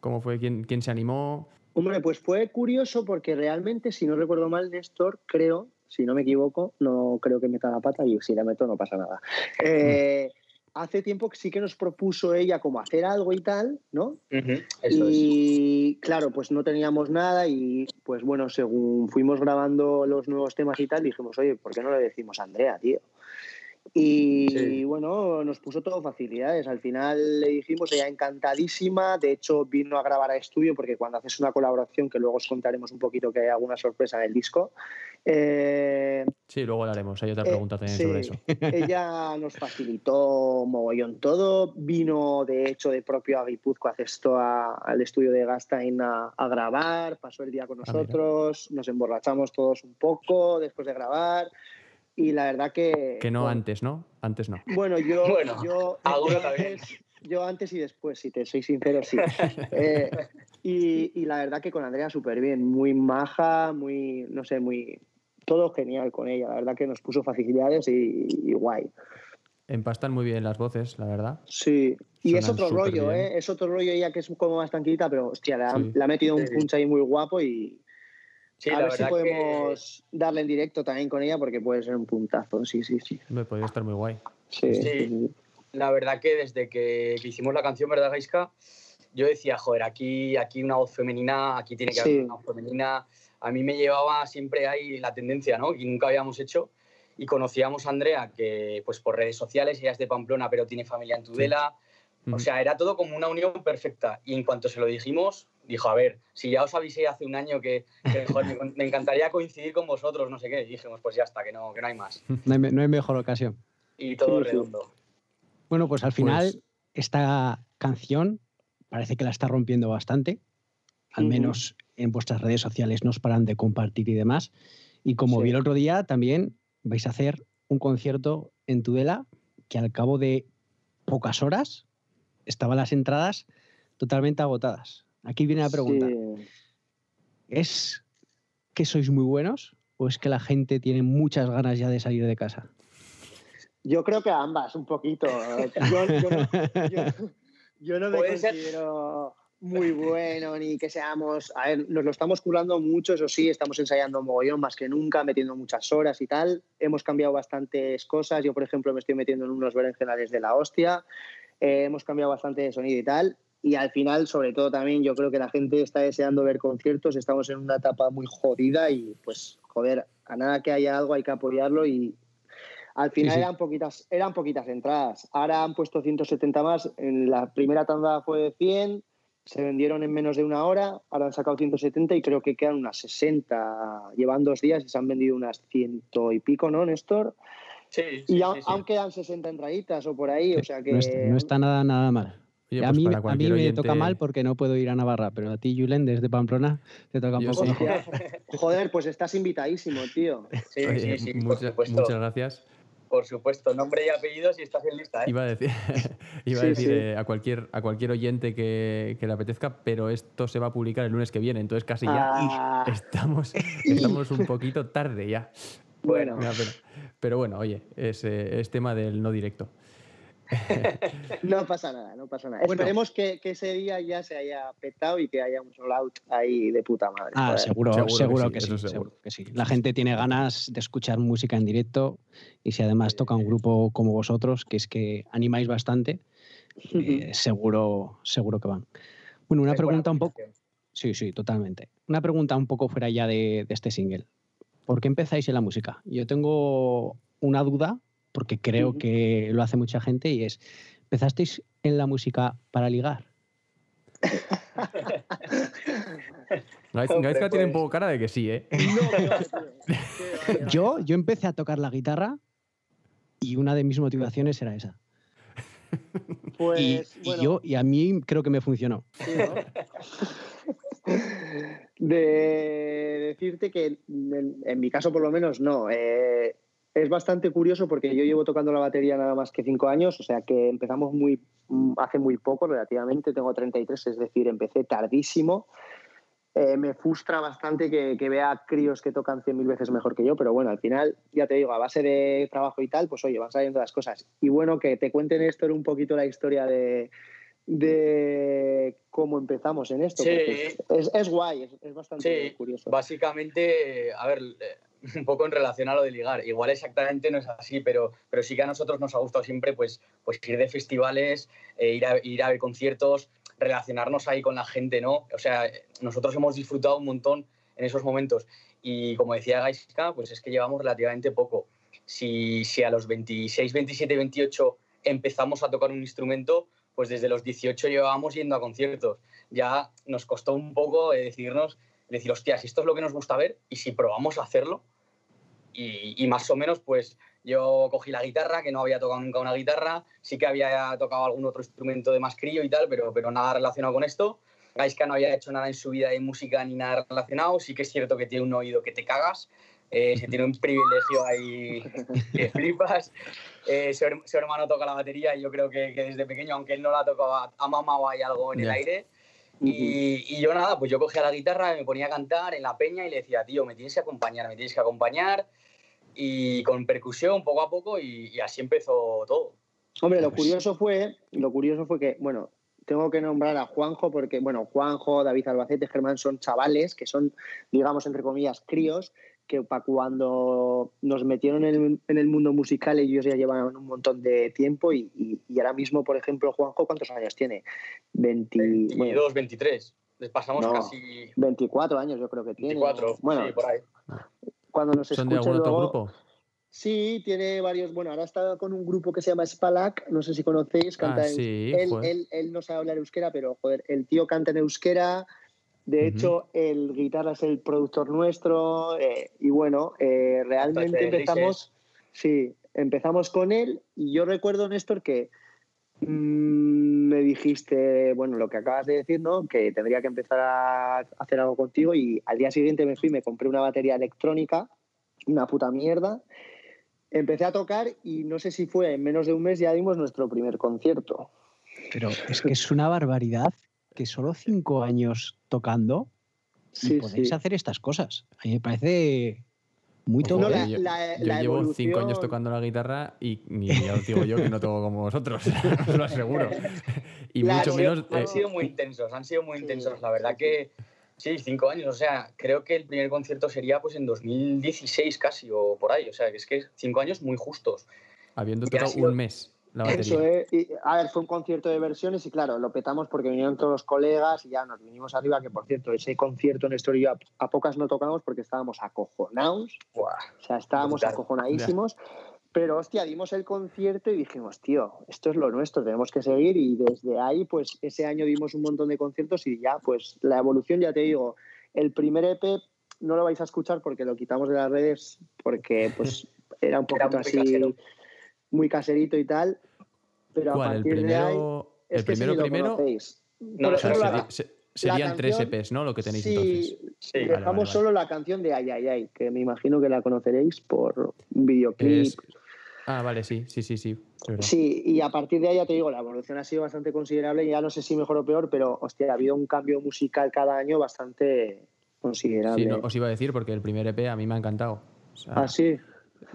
¿Cómo fue? ¿Quién, quién se animó? Hombre, pues fue curioso porque realmente, si no recuerdo mal, Néstor, creo, si no me equivoco, no creo que meta la pata y si la meto no pasa nada. Eh, hace tiempo que sí que nos propuso ella como hacer algo y tal, ¿no? Eso es. y claro, pues no teníamos nada y pues bueno, según fuimos grabando los nuevos temas y tal, dijimos, oye, ¿por qué no le decimos a Andrea, tío? Y Sí. bueno, nos puso todo facilidades. Al final le dijimos, ella encantadísima. De hecho, vino a grabar a estudio porque cuando haces una colaboración, que luego os contaremos un poquito que hay alguna sorpresa en el disco, eh, Sí, luego lo haremos. Hay otra eh, pregunta también sí, sobre eso. [laughs] Ella nos facilitó mogollón todo. Vino, de hecho, de propio a Guipúzcoa, esto a- al estudio de Gastain a, a grabar. Pasó el día con Ah, nosotros. nos emborrachamos todos un poco después de grabar. Y la verdad que. Que no antes, ¿no? Antes no. Bueno, yo. [laughs] Bueno, yo, alguno yo también. antes, yo antes y después, si te soy sincero, sí. [laughs] Eh, y, y la verdad que con Andrea súper bien. Muy maja, muy. No sé, muy. Todo genial con ella. La verdad que nos puso facilidades y, y guay. Empastan muy bien las voces, la verdad. Sí, y es otro rollo. ¿eh? Es otro rollo ella que es como más tranquilita, pero hostia, le ha, Sí. le ha metido un punch ahí muy guapo y Sí, a la ver si podemos darle en directo también con ella porque puede ser un puntazo, sí, sí, sí. Me podría estar muy guay. Sí, Sí. sí, sí. que la verdad que desde que, que hicimos la canción, ¿verdad, Gaiska? Yo decía, joder, aquí, aquí una voz femenina, aquí tiene que haber una voz femenina. A mí me llevaba siempre ahí la tendencia, ¿no? Que nunca habíamos hecho. Y conocíamos a Andrea, que pues por redes sociales, ella es de Pamplona, pero tiene familia en Tudela. O sea, era todo como una unión perfecta. Y en cuanto se lo dijimos, dijo, a ver, si ya os avisé hace un año que, que, joder, me, me encantaría coincidir con vosotros, no sé qué. Y dijimos, pues ya está, que no, que no hay más. [laughs] No hay, me- no hay mejor ocasión. Y todo Sí, sí. redondo. Bueno, pues al final Pues- esta canción parece que la está rompiendo bastante. Al menos en vuestras redes sociales nos paran de compartir y demás. Y como Sí. vi el otro día, también vais a hacer un concierto en Tudela que al cabo de pocas horas estaban las entradas totalmente agotadas. Aquí viene la pregunta. Sí. ¿Es que sois muy buenos o es que la gente tiene muchas ganas ya de salir de casa? Yo creo que ambas, un poquito. Yo, yo no, yo- yo no me ser. considero muy bueno ni que seamos. A ver, nos lo estamos curando mucho, eso sí, estamos ensayando mogollón más que nunca, metiendo muchas horas y tal. Hemos cambiado bastantes cosas. Yo, por ejemplo, me estoy metiendo en unos berenjenales de la hostia. Eh, hemos cambiado bastante de sonido y tal. Y al final, sobre todo también, yo creo que la gente está deseando ver conciertos. Estamos en una etapa muy jodida y, pues, joder, a nada que haya algo hay que apoyarlo y, al final sí. eran poquitas eran poquitas entradas. Ahora han puesto 170 más. En la primera tanda fue de 100, se vendieron en menos de una hora. Ahora han sacado 170 y creo que quedan unas 60. Llevan dos días y se han vendido unas ciento y pico, ¿no, Néstor? Sí, y sí, a- sí, sí. aún quedan 60 entraditas o por ahí. O sea que. No está, no está nada, nada mal. Oye, a pues mí, para a mí me oyente- toca mal porque no puedo ir a Navarra, pero a ti, Julen, desde Pamplona, te toca un poco sí. mejor. Joder, pues estás invitadísimo, tío. Sí, Oye, sí, sí, por mucha- supuesto. muchas gracias. Por supuesto, nombre y apellido si estás en lista, ¿eh? Iba a decir, [laughs] iba a Sí, decir sí. eh, a, cualquier, a cualquier oyente que, que le apetezca, pero esto se va a publicar el lunes que viene, entonces casi ya Ah. [laughs] estamos, estamos un poquito tarde ya. Bueno, pena. Pero bueno, oye, es, eh, es tema del no directo. [laughs] no pasa nada, no pasa nada. Bueno. Esperemos que, que ese día ya se haya petado y que haya un sold out ahí de puta madre. Ah, seguro, Seguro seguro, que que, sí, seguro. seguro. que sí. La gente tiene ganas de escuchar música en directo y si además toca un grupo como vosotros, que es que animáis bastante, eh, seguro, seguro que van. Bueno, una pregunta un poco... Sí, sí, totalmente. Una pregunta un poco fuera ya de, de este single. ¿Por qué empezáis en la música? Yo tengo una duda, porque creo que lo hace mucha gente, y es, ¿empezasteis en la música para ligar? [laughs] Gaizka tiene un pues. poco cara de que sí, ¿eh? No. [laughs] [laughs] Yo, yo empecé a tocar la guitarra y una de mis motivaciones era esa. Pues, y, y bueno, yo, y a mí creo que me funcionó. sí, ¿no? De decirte que en, en mi caso por lo menos no. Eh, es bastante curioso porque yo llevo tocando la batería nada más que cinco años, o sea que empezamos muy hace muy poco relativamente, tengo 33, es decir, empecé tardísimo. Eh, me frustra bastante que, que vea críos que tocan 100.000 veces mejor que yo, pero bueno, al final, ya te digo, a base de trabajo y tal, pues oye, van saliendo las cosas. Y bueno, que te cuenten esto un poquito la historia de, de cómo empezamos en esto. Sí. Es, es guay, es, es bastante Sí, curioso. Básicamente, a ver, eh, un poco en relación a lo de ligar. Igual exactamente no es así, pero, pero sí que a nosotros nos ha gustado siempre pues, pues ir de festivales, eh, ir, a, ir a ver conciertos, relacionarnos ahí con la gente, ¿no? O sea, nosotros hemos disfrutado un montón en esos momentos. Y como decía Gaiska, pues es que llevamos relativamente poco. Si, si a los 26, 27, 28 empezamos a tocar un instrumento, pues desde los 18 llevábamos yendo a conciertos. Ya nos costó un poco eh, decidirnos, decir, hostia, si esto es lo que nos gusta ver y si probamos a hacerlo. Y, y más o menos, pues yo cogí la guitarra, que no había tocado nunca una guitarra, sí que había tocado algún otro instrumento de más crío y tal, pero, pero nada relacionado con esto. Gaiska no había hecho nada en su vida de música ni nada relacionado, sí que es cierto que tiene un oído que te cagas, eh, se tiene un privilegio ahí [laughs] que flipas. Eh, su, her- su hermano toca la batería y yo creo que, que desde pequeño, aunque él no la tocaba, ha mamado ahí algo en el Ya. aire. Y, y yo nada, pues yo cogía la guitarra, me ponía a cantar en la peña y le decía, tío, me tienes que acompañar, me tienes que acompañar. Y con percusión, poco a poco, y, y así empezó todo. Hombre, lo Pues- curioso fue, lo curioso fue que, bueno, tengo que nombrar a Juanjo porque, bueno, Juanjo, David Albacete, Germán son chavales que son, digamos, entre comillas, críos, que para cuando nos metieron en el, en el mundo musical ellos ya llevaban un montón de tiempo y, y- y ahora mismo, por ejemplo, Juanjo, ¿cuántos años tiene? 20, bueno, 22, 23. Les pasamos No. casi 24 años yo creo que tiene. 24. Bueno, sí, por ahí. Cuando nos ¿Son de escuchen algún otro luego- grupo? Sí, tiene varios. Bueno, ahora está con un grupo que se llama Spalak, no sé si conocéis. Canta Ah, en- sí, él, joder. él, él no sabe hablar euskera, pero joder, el tío canta en euskera. De Ujú. hecho, el guitarra es el productor nuestro. eh, y bueno, eh, realmente empezamos. Sí, empezamos con él. Y yo recuerdo, Néstor, que me dijiste, bueno, lo que acabas de decir, ¿no? Que tendría que empezar a hacer algo contigo. Y al día siguiente me fui, me compré una batería electrónica, una puta mierda. Empecé a tocar y no sé si fue en menos de un mes ya dimos nuestro primer concierto. Pero es que es una barbaridad que solo cinco años tocando y Sí, podéis sí. hacer estas cosas. A mí me parece muy. No, eh, la- yo, la- yo la llevo cinco años tocando la guitarra y ni ya os digo yo que no toco como vosotros, os [laughs] lo aseguro. Y La- mucho han, menos... sido, han eh, sido muy intensos, han sido muy intensos. La verdad que sí, cinco años. O sea, creo que el primer concierto sería pues en 2016 casi o por ahí. O sea, que es que cinco años muy justos. habiendo ha tocado sido- un mes la batería. Eso es. Y, a ver, fue un concierto de versiones y claro, lo petamos porque vinieron todos los colegas y ya nos vinimos arriba, que por cierto, ese concierto Néstor y yo a, a pocas no tocamos porque estábamos acojonados, o sea, estábamos acojonadísimos. Pero hostia, dimos el concierto y dijimos, tío, esto es lo nuestro, tenemos que seguir. Y desde ahí, pues ese año dimos un montón de conciertos y ya, pues la evolución, ya te digo, el primer EP no lo vais a escuchar porque lo quitamos de las redes, porque pues [laughs] era un muy así, casero. Muy caserito y tal. Pero a partir de ahí, el primero, primero. No o sea, la- se- serían tres EPs, ¿no? Lo que tenéis sí, entonces. Sí, Vale, dejamos vale, vale. solo la canción de Ay, ay, ay, que me imagino que la conoceréis por un videoclip. Es- Ah, vale, sí, sí, sí, sí. Sí, y a partir de ahí ya te digo, la evolución ha sido bastante considerable y ya no sé si mejor o peor, pero hostia, ha habido un cambio musical cada año bastante considerable. Sí, no, os iba a decir porque el primer EP a mí me ha encantado. O sea, Ah, sí.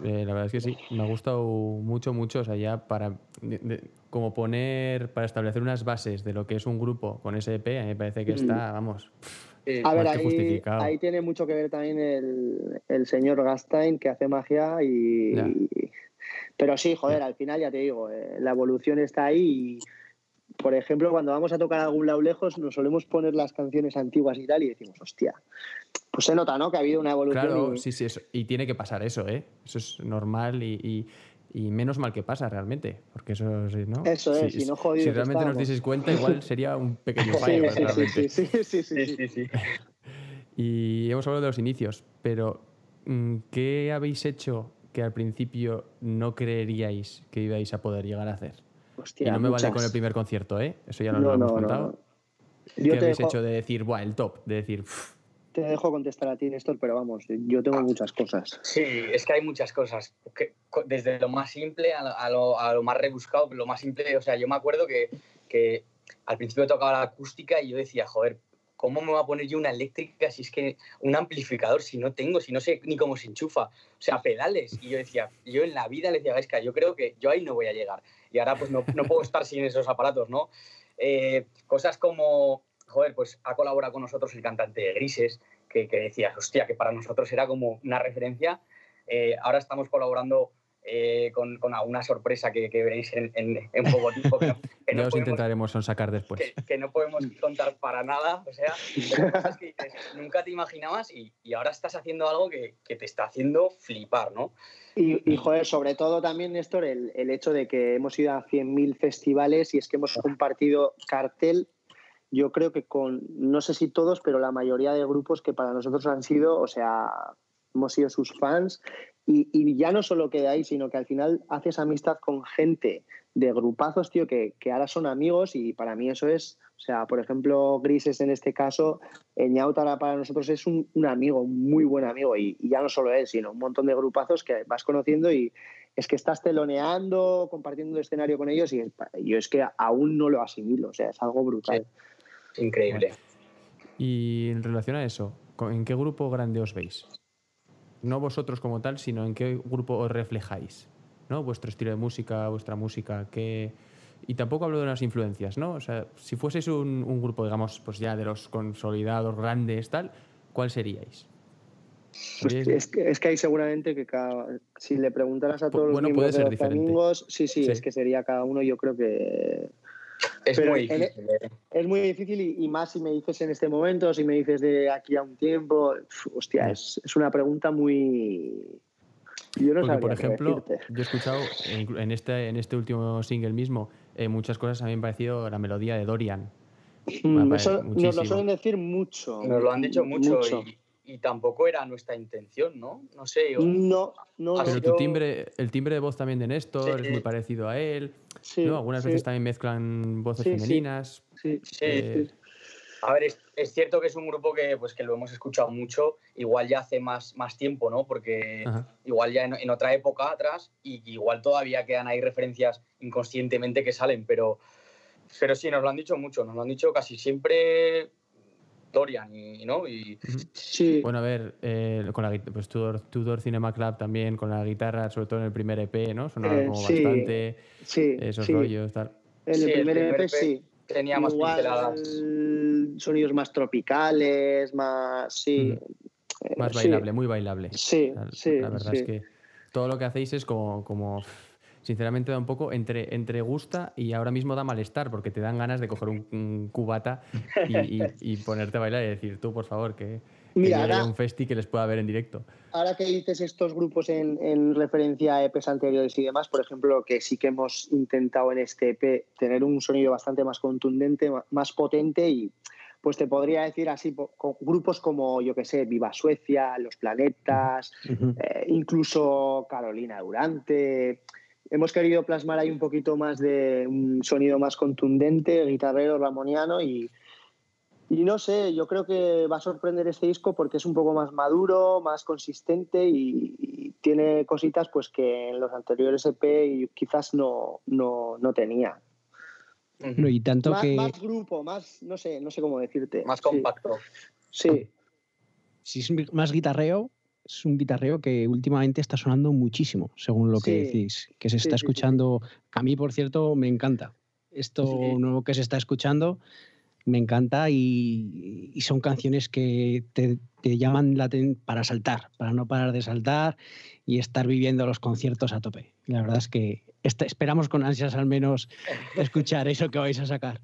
Eh, la verdad es que sí, me ha gustado mucho, mucho. O sea, ya para de- de- como poner, para establecer unas bases de lo que es un grupo con ese EP, a mí me parece que Mm. está, vamos, Sí. A ver, ahí, justificado. ahí tiene mucho que ver también el, el señor Gastain que hace magia y... Pero sí, joder, al final ya te digo, eh, la evolución está ahí y, por ejemplo, cuando vamos a tocar a algún lado lejos nos solemos poner las canciones antiguas y tal y decimos, hostia, pues se nota, ¿no? Que ha habido una evolución Claro, y- sí, sí, eso. y tiene que pasar eso, ¿eh? Eso es normal y, y- y menos mal que pasa realmente, porque eso, sí, ¿no? Eso es, si no jodidos Si realmente nos dieseis cuenta, igual sería un pequeño [laughs] fallo, sí, sí, realmente. sí, sí, sí, sí, Sí, sí. sí, sí. [laughs] Y hemos hablado de los inicios, pero mm, ¿qué habéis hecho que al principio no creeríais que ibais a poder llegar a hacer? Hostia, y no me vale con el primer concierto, ¿eh? Eso ya No, lo hemos contado. no. ¿Qué Yo te habéis dejo- hecho de decir, Buah, el top? De decir, "Uf, te dejo contestar a ti, Néstor, pero vamos, yo tengo muchas cosas. Sí, es que hay muchas cosas. que- desde lo más simple a lo, a lo- a lo más rebuscado, lo más simple, o sea, yo me acuerdo que, que al principio tocaba la acústica y yo decía, joder, ¿cómo me voy a poner yo una eléctrica si es que un amplificador, si no tengo, si no sé ni cómo se enchufa? O sea, pedales. Y yo decía, yo en la vida le decía, Gaisca, yo creo que yo ahí no voy a llegar. Y ahora pues no, no puedo estar sin esos aparatos, ¿no? Eh, cosas como, joder, pues ha colaborado con nosotros el cantante de Grises, que, que decías, hostia, que para nosotros era como una referencia. Eh, ahora estamos colaborando eh, con, con alguna sorpresa que, que veréis en, en- en poco tiempo, que no, [laughs] que no Ya os podemos- intentaremos sacar después. que, que no podemos contar para nada. O sea, cosas que dices, nunca te imaginabas y, y ahora estás haciendo algo que, que te está haciendo flipar, ¿no? Y, y, joder, sobre todo también, Néstor, el, el hecho de que hemos ido a 100.000 festivales y es que hemos compartido cartel, yo creo que con, no sé si todos, pero la mayoría de grupos que para nosotros han sido, o sea, hemos sido sus fans. Y, y ya no solo queda ahí, sino que al final haces amistad con gente de grupazos, tío, que, que ahora son amigos y para mí eso es, o sea, por ejemplo, Grises en este caso, Eñaut ahora para nosotros es un, un amigo, un muy buen amigo y, y ya no solo él, sino un montón de grupazos que vas conociendo y es que estás teloneando, compartiendo el escenario con ellos y es- yo es que aún no lo asimilo, o sea, es algo brutal. Increíble. Y en relación a eso, ¿co- ¿en qué grupo grande os veis? No vosotros como tal, sino en qué grupo os reflejáis. ¿no? Vuestro estilo de música, vuestra música, qué... Y tampoco hablo de las influencias, ¿no? O sea, si fueseis un, un grupo, digamos, pues ya de los consolidados, grandes, tal, ¿cuál seríais? Pues ¿Seríais- es, que, es que hay seguramente que cada, si le preguntaras a todos los bueno, miembros puede ser de los sí, sí, Sí. es que sería cada uno, yo creo que Es Pero muy difícil. ¿eh? es muy difícil y, y más si me dices en este momento, si me dices de aquí a un tiempo, hostia, es, es una pregunta muy... Yo no Porque, por ejemplo, yo he escuchado en este, en este último single mismo eh, muchas cosas. A mí me ha parecido la melodía de Dorian. me Mm, eso nos lo suelen decir mucho. Nos lo han dicho mucho, Y, y tampoco era nuestra intención, ¿no? No sé. o- No, no. Pero sido- tu timbre, el timbre de voz también de Néstor Sí. es muy parecido a él. Sí, ¿no? Algunas sí, veces también mezclan voces sí. femeninas. sí, Sí. Eh, A ver, es, es cierto que es un grupo que, pues, que lo hemos escuchado mucho, igual ya hace más, más tiempo, ¿no? Porque Ajá. igual ya en, en otra época atrás y igual todavía quedan ahí referencias inconscientemente que salen, pero, pero sí, nos lo han dicho mucho, nos lo han dicho casi siempre Dorian, y, ¿no? Y sí. Bueno, a ver, eh, con la pues Tudor, Tudor Cinema Club también, con la guitarra, sobre todo en el primer EP, ¿no? Sonaba Eh, como sí, bastante sí, esos sí. rollos, tal. En Sí, el el primer EP EP sí. tenía más Igual, pinceladas. sonidos más tropicales, más... Sí. Eh, Más bailable, muy bailable. Sí, La, sí, la verdad sí. es que todo lo que hacéis es como, como sinceramente da un poco entre, entre gusta y ahora mismo da malestar porque te dan ganas de coger un, un cubata y, y- [laughs] y ponerte a bailar y decir tú, por favor, que, Mira, ahora- un festi que les pueda ver en directo. Ahora que dices estos grupos en, en referencia a EPs anteriores y demás, por ejemplo, que sí que hemos intentado en este EP tener un sonido bastante más contundente, más potente y pues te podría decir así, con grupos como, yo que sé, Viva Suecia, Los Planetas, eh, incluso Carolina Durante. Hemos querido plasmar ahí un poquito más de un sonido más contundente, guitarrero, ramoniano y, y no sé, yo creo que va a sorprender este disco porque es un poco más maduro, más consistente y, y tiene cositas pues que en los anteriores EP y quizás no, no, no tenía. No, y tanto Más, que más grupo, más, no sé, no sé cómo decirte. más Sí, compacto. Sí, si es más guitarreo, es un guitarreo que últimamente está sonando muchísimo, según lo que decís, que se está sí, sí, sí. escuchando. A mí, por cierto, me encanta. Esto nuevo que se está escuchando me encanta y, y son canciones que te, te llaman la para saltar, para no parar de saltar y estar viviendo los conciertos a tope. Y la verdad es que esta- esperamos con ansias al menos [laughs] escuchar eso que vais a sacar.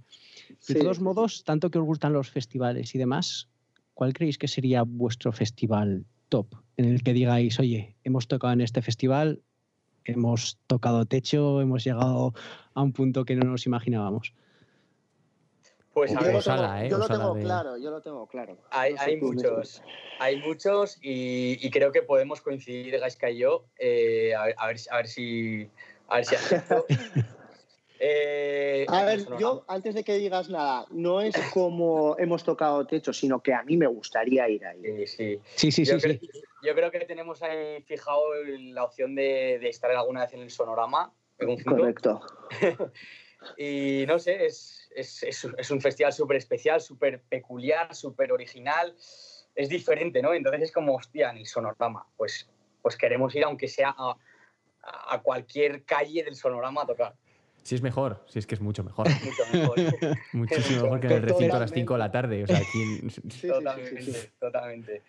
De todos modos, tanto que os gustan los festivales y demás, ¿cuál creéis que sería vuestro festival top en el que digáis, oye, hemos tocado en este festival, hemos tocado techo, hemos llegado a un punto que no nos imaginábamos? Pues a Yo ver, lo sala, tengo, ¿eh? yo lo tengo de- claro, yo lo tengo claro. Hay, No sé hay muchos, hay muchos y, y creo que podemos coincidir, Gaisca y yo, eh, a, ver, a ver si- a ver si, [laughs] a ver si acierto. Eh, A ver, yo, antes de que digas nada, no es como [laughs] hemos tocado techo, sino que a mí me gustaría ir ahí. Sí, sí. Sí, sí, yo, sí, creo, sí. yo creo que tenemos ahí fijado la opción de, de estar alguna vez en el sonorama. Correcto. [laughs] Y no sé, es, es, es- es un festival súper especial, súper peculiar, súper original. Es diferente, ¿no? Entonces es como, hostia, en el sonorama. Pues, pues queremos ir, aunque sea a, a cualquier calle del sonorama a tocar. Si es mejor, si es que es mucho mejor. Mucho mejor. Muchísimo mejor que en el recinto a las 5 de la tarde. O sea, aquí. Sí, totalmente, sí, sí. totalmente.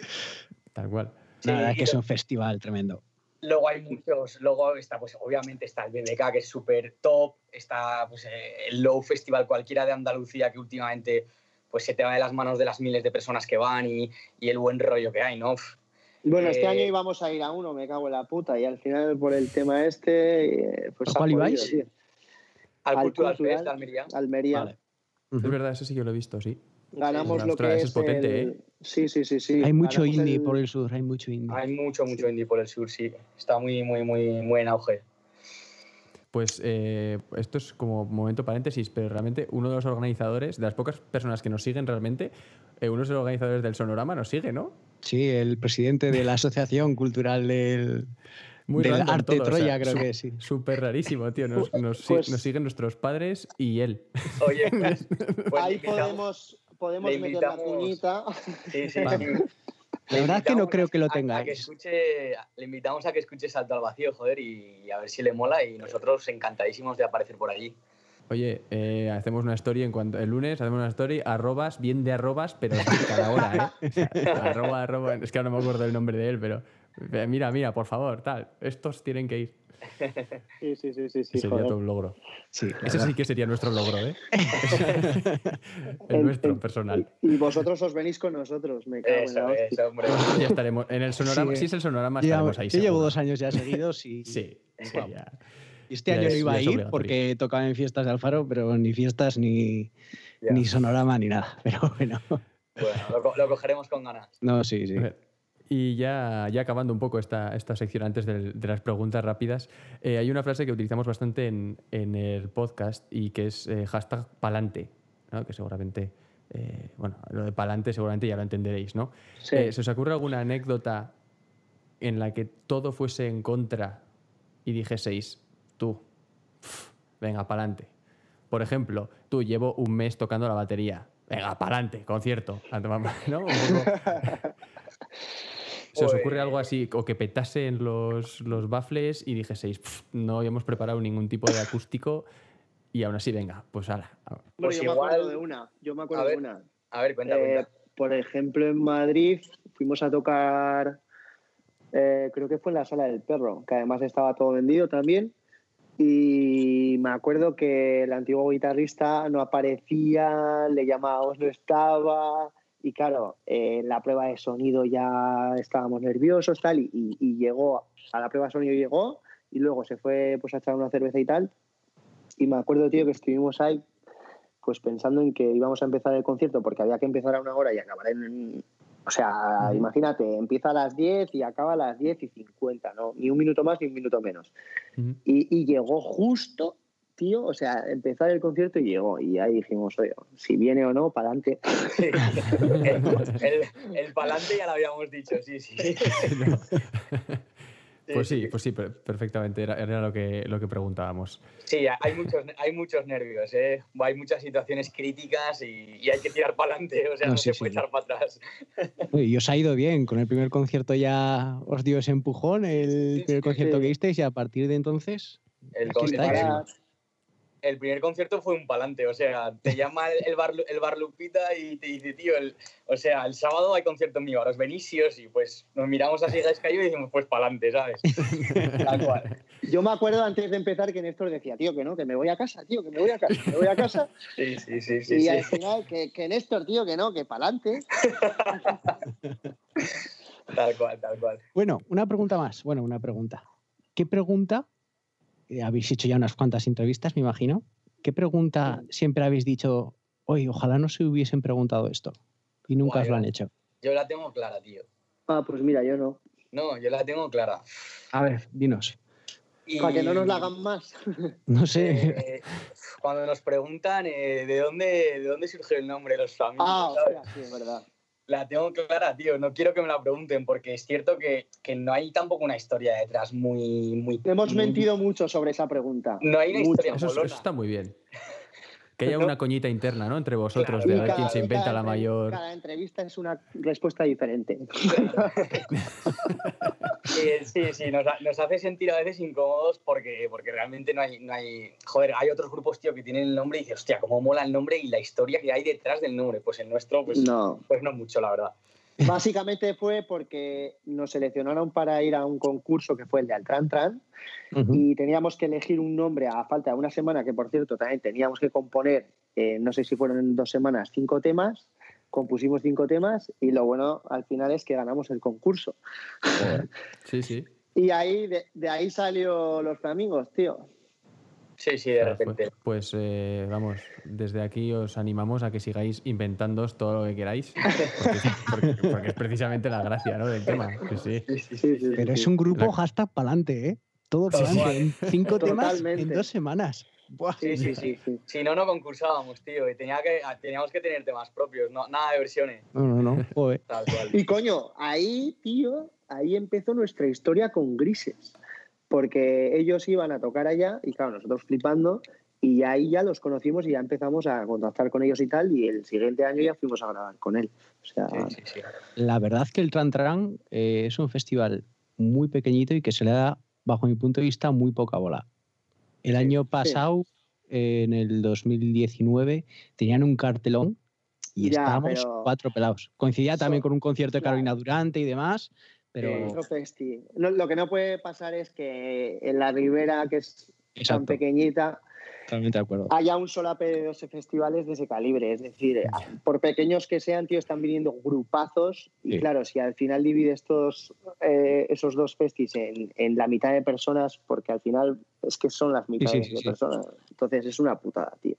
Tal cual. Sí, La verdad y que es un festival tremendo. Luego hay muchos, luego está, pues obviamente está el BBK, que es súper top, está pues, eh, el Low Festival cualquiera de Andalucía, que últimamente pues se te va de las manos de las miles de personas que van y, y el buen rollo que hay, ¿no? Bueno, este Eh, año íbamos a ir a uno, me cago en la puta, y al final por el tema este, eh, pues ¿A cuál ibais? tío. Al, Al Cultural, Cultural. Fest de Almería. Almería. Vale. Es verdad, eso sí que lo he visto, sí. Ganamos Sí, lo ostras, que es, es potente, el- ¿eh? Sí, sí, sí, sí. Hay mucho Ganamos indie el- por el sur, hay mucho indie. Hay mucho, mucho indie por el sur, sí. Está muy, muy, muy, muy en auge. Pues eh, esto es como momento paréntesis, pero realmente uno de los organizadores, de las pocas personas que nos siguen realmente, eh, uno de los organizadores del Sonorama nos sigue, ¿no? Sí, el presidente de la Asociación Cultural del, Muy del random Arte todo, o sea, Troya, creo su- que sí. Súper rarísimo, tío. Nos, nos, si- Pues- nos siguen nuestros padres y él. Oye, [laughs] pues, pues Ahí podemos, podemos le meter la invitamos- cuñita. Sí, sí, Vale. sí. La Le verdad es que no invitamos creo que lo a- a que tengáis. escuche, le invitamos a que escuche Salto al Vacío, joder, y a ver si le mola. Y nosotros encantadísimos de aparecer por allí. Oye, eh, hacemos una story en cuanto el lunes, hacemos una story, arrobas, bien de arrobas, pero cada hora, ¿eh? O sea, arroba, arroba, es que ahora no me acuerdo el nombre de él, pero eh, mira, mira, por favor, tal, estos tienen que ir. [laughs] Sí, sí, sí, sí, sí, Sería joder. todo un logro. Sí, Ese sí que sería nuestro logro, ¿eh? [laughs] [laughs] el El- nuestro, el- personal. Y vosotros os venís con nosotros, me cago en Eso, la eso, hombre. Ya estaremos. En el sonorama, Sí. si es el sonorama, Llevamos- estaremos ahí. yo llevo dos años ya seguidos y, Sí, sí, Guau. ya. y este Ya año es- no iba a ir porque tocaba en fiestas de Alfaro, pero ni fiestas ni, sonorama ni nada. Pero bueno, Bueno, lo cogeremos con ganas. no, sí, sí. Y ya, ya acabando un poco esta, esta sección antes de, las preguntas rápidas, eh, hay una frase que utilizamos bastante en, en el podcast y que es eh, hashtag palante, ¿no? que seguramente, eh, bueno, lo de palante seguramente ya lo entenderéis, ¿no? Sí. ¿Se os ocurre alguna anécdota en la que todo fuese en contra y dijeseis, tú, venga, pa'lante? Por ejemplo, tú llevo un mes tocando la batería. Venga, pa'lante, concierto. [laughs] ¿no? Un poco- [laughs] ¿Se os ocurre Pues- algo así? O que petasen los, los baffles y dijeseis, "Pf, no habíamos preparado ningún tipo de acústico y aún así, venga, pues ala. Bueno, Pues yo me acuerdo igual- de una. Yo me acuerdo de ver, una. A ver, cuenta, Eh, cuenta. por ejemplo, en Madrid fuimos a tocar, eh, creo que fue en la Sala del Perro, que además estaba todo vendido también. Y me acuerdo que el antiguo guitarrista no aparecía, le llamábamos, no estaba. Y claro, eh, en la prueba de sonido ya estábamos nerviosos tal, y, y- y llegó, a la prueba de sonido llegó, y luego se fue pues, a echar una cerveza y tal. Y me acuerdo, tío, que estuvimos ahí pues pensando en que íbamos a empezar el concierto porque había que empezar a una hora y acabar en... O sea, imagínate, empieza a las 10 y acaba a las 10 y 50, ¿no? Ni un minuto más ni un minuto menos. Ujú. Y, y llegó justo, tío, o sea, empezar el concierto y llegó. Y ahí dijimos, oye, si viene o no, para adelante. el, [laughs] el, el palante ya lo habíamos dicho, sí, sí. [laughs] No. Pues sí, pues sí, per- perfectamente, era, era lo, que, lo que preguntábamos. Sí, hay muchos, hay muchos nervios, ¿eh? hay muchas situaciones críticas y, y hay que tirar para adelante, o sea, No, no, sí, se puede sí. echar para atrás. [laughs] Uy, Y os ha ido bien, con el primer concierto ya os dio ese empujón, el Sí, primer sí, concierto sí. que disteis y a partir de entonces... El, Aquí estáis. Para- el primer concierto fue un palante, o sea, te llama el, el bar, el bar Lupita y te dice, tío, el, o sea, el sábado hay concierto mío, ahora os venís sí o sí, pues nos miramos así Gaiscayo y decimos, pues palante, ¿sabes? Tal cual. Yo me acuerdo antes de empezar que Néstor decía, tío, que no, que me voy a casa, tío, que me voy a casa, me voy a casa. Sí, sí, sí, sí. y sí. al final, que, que Néstor, tío, que no, que para adelante. [laughs] Tal cual, tal cual. Bueno, una pregunta más. Bueno, una pregunta. ¿Qué pregunta? Eh, habéis hecho ya unas cuantas entrevistas, me imagino. ¿Qué pregunta siempre habéis dicho, oye, ojalá no se hubiesen preguntado esto? Y nunca Guay, os lo han hecho. Yo la tengo clara, tío. Ah, pues mira, yo no. No, yo la tengo clara. A ver, dinos. Y, Para que no nos la hagan más. [laughs] No sé. eh, cuando nos preguntan eh, de dónde de dónde surgió el nombre de los flamingos, Ah, sí, es verdad. La tengo clara, tío. No quiero que me la pregunten porque es cierto que, que no hay tampoco una historia detrás muy. muy Hemos muy- mentido mucho sobre esa pregunta. No hay una Mucho. historia eso está muy bien. Que haya No. una coñita interna, ¿no? Entre vosotros, Claro. de ver quién cada- se inventa cada la mayor. Cada entrevista es una respuesta diferente. [laughs] Eh, sí, sí, nos, nos hace sentir a veces incómodos porque, porque realmente no hay, no hay. Joder, hay otros grupos, tío, que tienen el nombre y dices, hostia, cómo mola el nombre y la historia que hay detrás del nombre. Pues el nuestro, pues No. pues no mucho, la verdad. Básicamente fue porque nos seleccionaron para ir a un concurso que fue el de Altran Tran Ujú. y teníamos que elegir un nombre a falta de una semana, que por cierto también teníamos que componer, eh, no sé si fueron en dos semanas, cinco temas. Compusimos cinco temas y lo bueno al final es que ganamos el concurso. [laughs] Sí, sí. Y ahí de, de ahí salió los flamingos, tío. Sí, sí, de Claro, repente. Pues, pues, eh, vamos, desde aquí os animamos a que sigáis inventándoos todo lo que queráis, porque es, porque- porque es precisamente la gracia ¿no? del tema. Sí, sí. Sí, sí, Sí, sí, Pero sí. es un grupo La- hashtag pa'lante, ¿eh? Todo pa'lante. En cinco temas en dos semanas. Buah. Sí, sí, sí. Si no, no concursábamos, tío. Y tenía que, teníamos que tener temas propios, no, nada de versiones. No, no, no. Joder. Tal cual. Y coño, ahí, tío, ahí empezó nuestra historia con Grises. Porque ellos iban a tocar allá y claro, nosotros flipando. Y ahí ya los conocimos y ya empezamos a contactar con ellos y tal. Y el siguiente año ya fuimos a grabar con él. O sea, Sí, sí, sí. La verdad que el Tran Tran eh, es un festival muy pequeñito y que se le da, bajo mi punto de vista, muy poca bola. El año pasado, eh, en el 2019, tenían un cartelón y Ya, estábamos pero- cuatro pelados. Coincidía So- también con un concierto de claro. Carolina Durante y demás, pero. No, lo que no puede pasar es que en la Ribera, que es tan pequeñita, totalmente de acuerdo. haya un solape de 12 festivales de ese calibre. Es decir, eh, por pequeños que sean, tío, están viniendo grupazos. Y Sí. claro, si al final divides todos eh, esos dos festis en, en la mitad de personas, porque al final es que son las mitades sí, de sí. personas. Entonces es una putada, tío.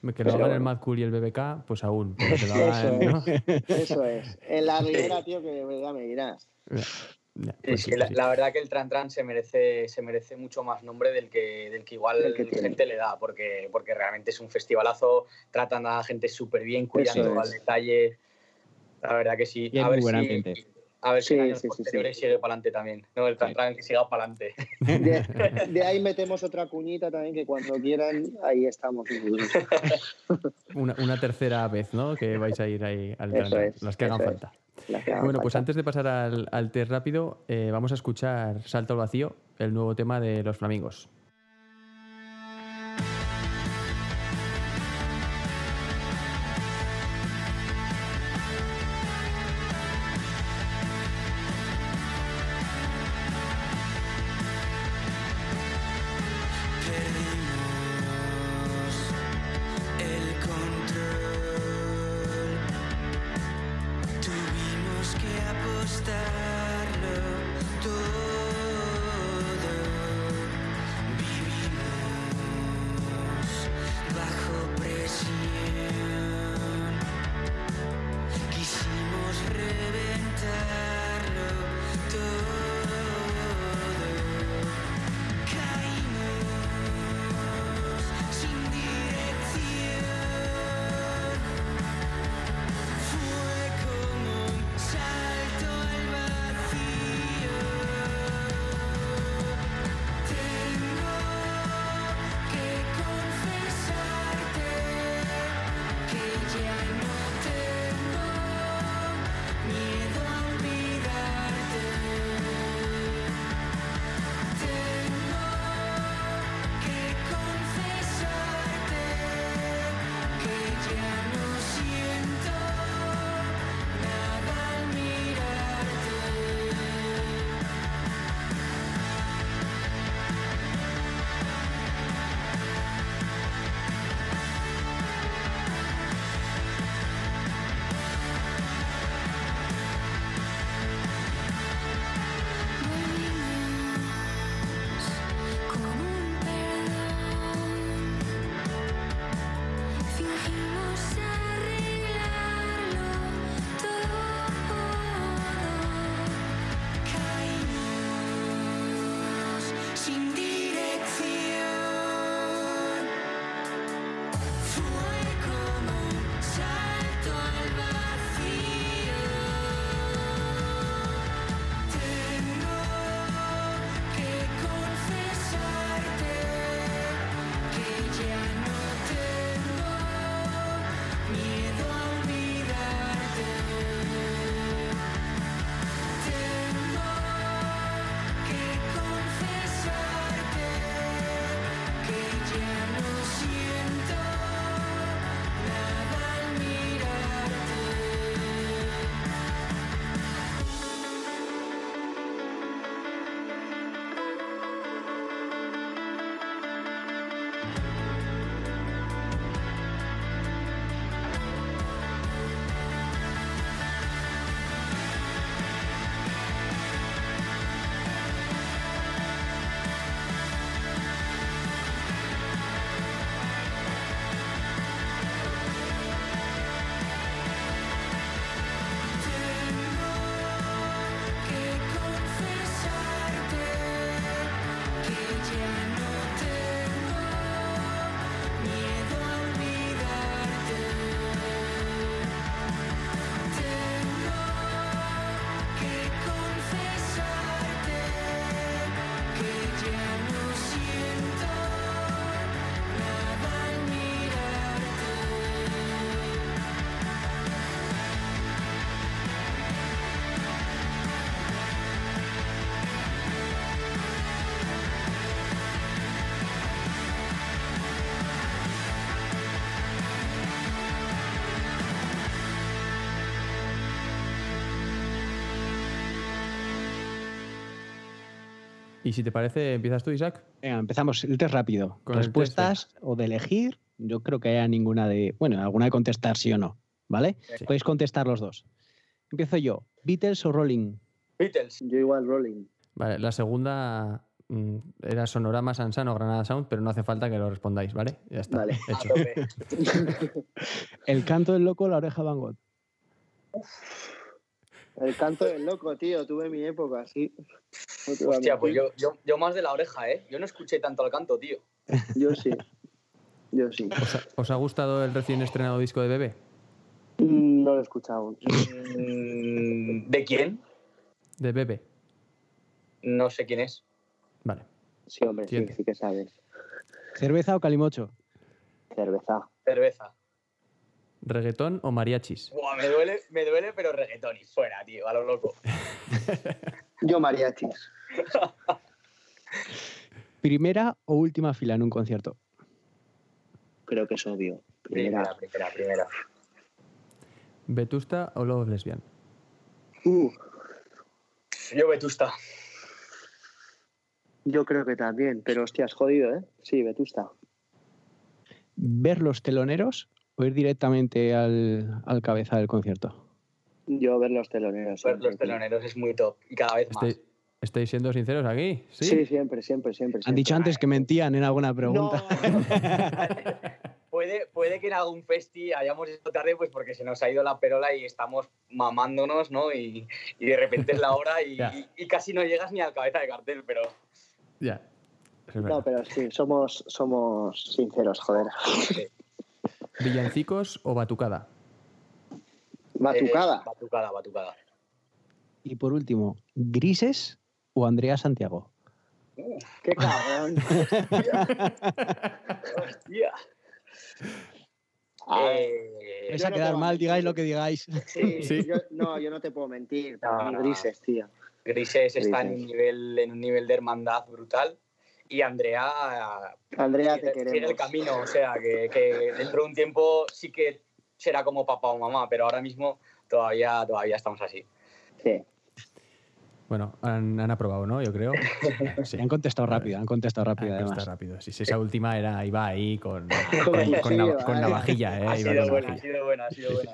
Que lo Pero hagan el. Mad Cool y el BBK, pues aún. pero que lo Eso hagan, ¿no? Eso es. En la Ribera, tío, que de verdad me dirás. Ya, pues sí, sí, la, sí. la verdad que el Tran Tran se merece, se merece mucho más nombre del que, del que igual Del que tiene. gente le da, porque, porque realmente es un festivalazo, tratan a la gente súper bien, cuidan Eso todo es. al detalle. La verdad que sí. Y a ver muy buen si, ambiente. A ver si en años sí, sí. sigue para adelante también. No, el Tran que siga para adelante. De, [laughs] de ahí metemos otra cuñita también, que cuando quieran, ahí estamos. [laughs] Una, una tercera vez, ¿no? Que vais a ir ahí al es, las que hagan falta. Que Bueno, pues antes de pasar al, al test rápido, eh, vamos a escuchar Salto al Vacío, el nuevo tema de los Flamingos. Y si te parece, empiezas tú, Isaac. Venga, empezamos. El test rápido. Con Respuestas o de elegir. Yo creo que haya ninguna de. Bueno, alguna de contestar sí o no. ¿Vale? Sí. Podéis contestar los dos. Empiezo yo. ¿Beatles o Rolling? Beatles. Yo igual Rolling. Vale, la segunda mm, era Sonorama Sansano Granada Sound, pero no hace falta que lo respondáis, ¿vale? Ya está. Vale. A Hecho. tope. [laughs] [laughs] ¿El canto del loco o la oreja Van Gogh? El canto del loco, tío. Tuve mi época, sí. No te voy a Hostia, pues yo, yo, yo más de la oreja, ¿eh? Yo no escuché tanto al canto, tío. Yo sí. Yo sí. ¿Os ha, os ha gustado el recién estrenado disco de Bebé? Mm, No lo he escuchado. Mm, ¿De quién? De Bebé. No sé quién es. Vale. Sí, hombre, sí, sí que sabes. ¿Cerveza o calimocho? Cerveza. Cerveza. ¿Reggaetón o mariachis? Buah, me duele, me duele, pero reggaetón y fuera, tío, a lo loco. [laughs] Yo mariachis. [laughs] ¿Primera o última fila en un concierto? Creo que es obvio. Primera. Primera, primera, primera. ¿Vetusta o Love Lesbian? Uh, Yo Vetusta. yo creo que también, pero hostias, jodido, ¿eh? Sí, Vetusta. ¿Ver los teloneros o ir directamente al, al cabeza del concierto? Yo ver los teloneros. Ver los teloneros es muy top. Y cada vez más. ¿Estáis, estáis siendo sinceros aquí? Sí. Sí, siempre, siempre, siempre. Han dicho antes que mentían en alguna pregunta. [laughs] Puede, puede que en algún festi hayamos ido tarde, pues porque se nos ha ido la perola y estamos mamándonos, ¿no? Y, y de repente es la hora y, [laughs] y- y casi no llegas ni al cabeza de cartel, pero Ya. No, pero sí, somos, somos sinceros, joder. ¿Villancicos o batucada? Batucada. eh, batucada, batucada. Y por último, ¿Grises o Andrea Santiago? Qué cabrón. Hostia. Eh, Vais yo a no quedar mal, mentir. digáis lo que digáis. sí, Sí. yo- no, yo no te puedo mentir. No, no. grises, tío. Grises está en nivel, en un nivel de hermandad brutal y Andrea Andrea, te sigue queremos. el camino, o sea, que, que dentro de un tiempo sí que será como papá o mamá, pero ahora mismo todavía, todavía estamos así. Sí. Bueno, han, han aprobado, ¿no? Yo creo. [laughs] Sí. Han contestado rápido, han contestado rápido está rápido. Sí, sí, esa última era, iba ahí con, [laughs] Con con, cuchillo, con nav- con [laughs] ¿vale? navajilla, ¿eh? ha, sido buena, ha sido buena, ha sido buena.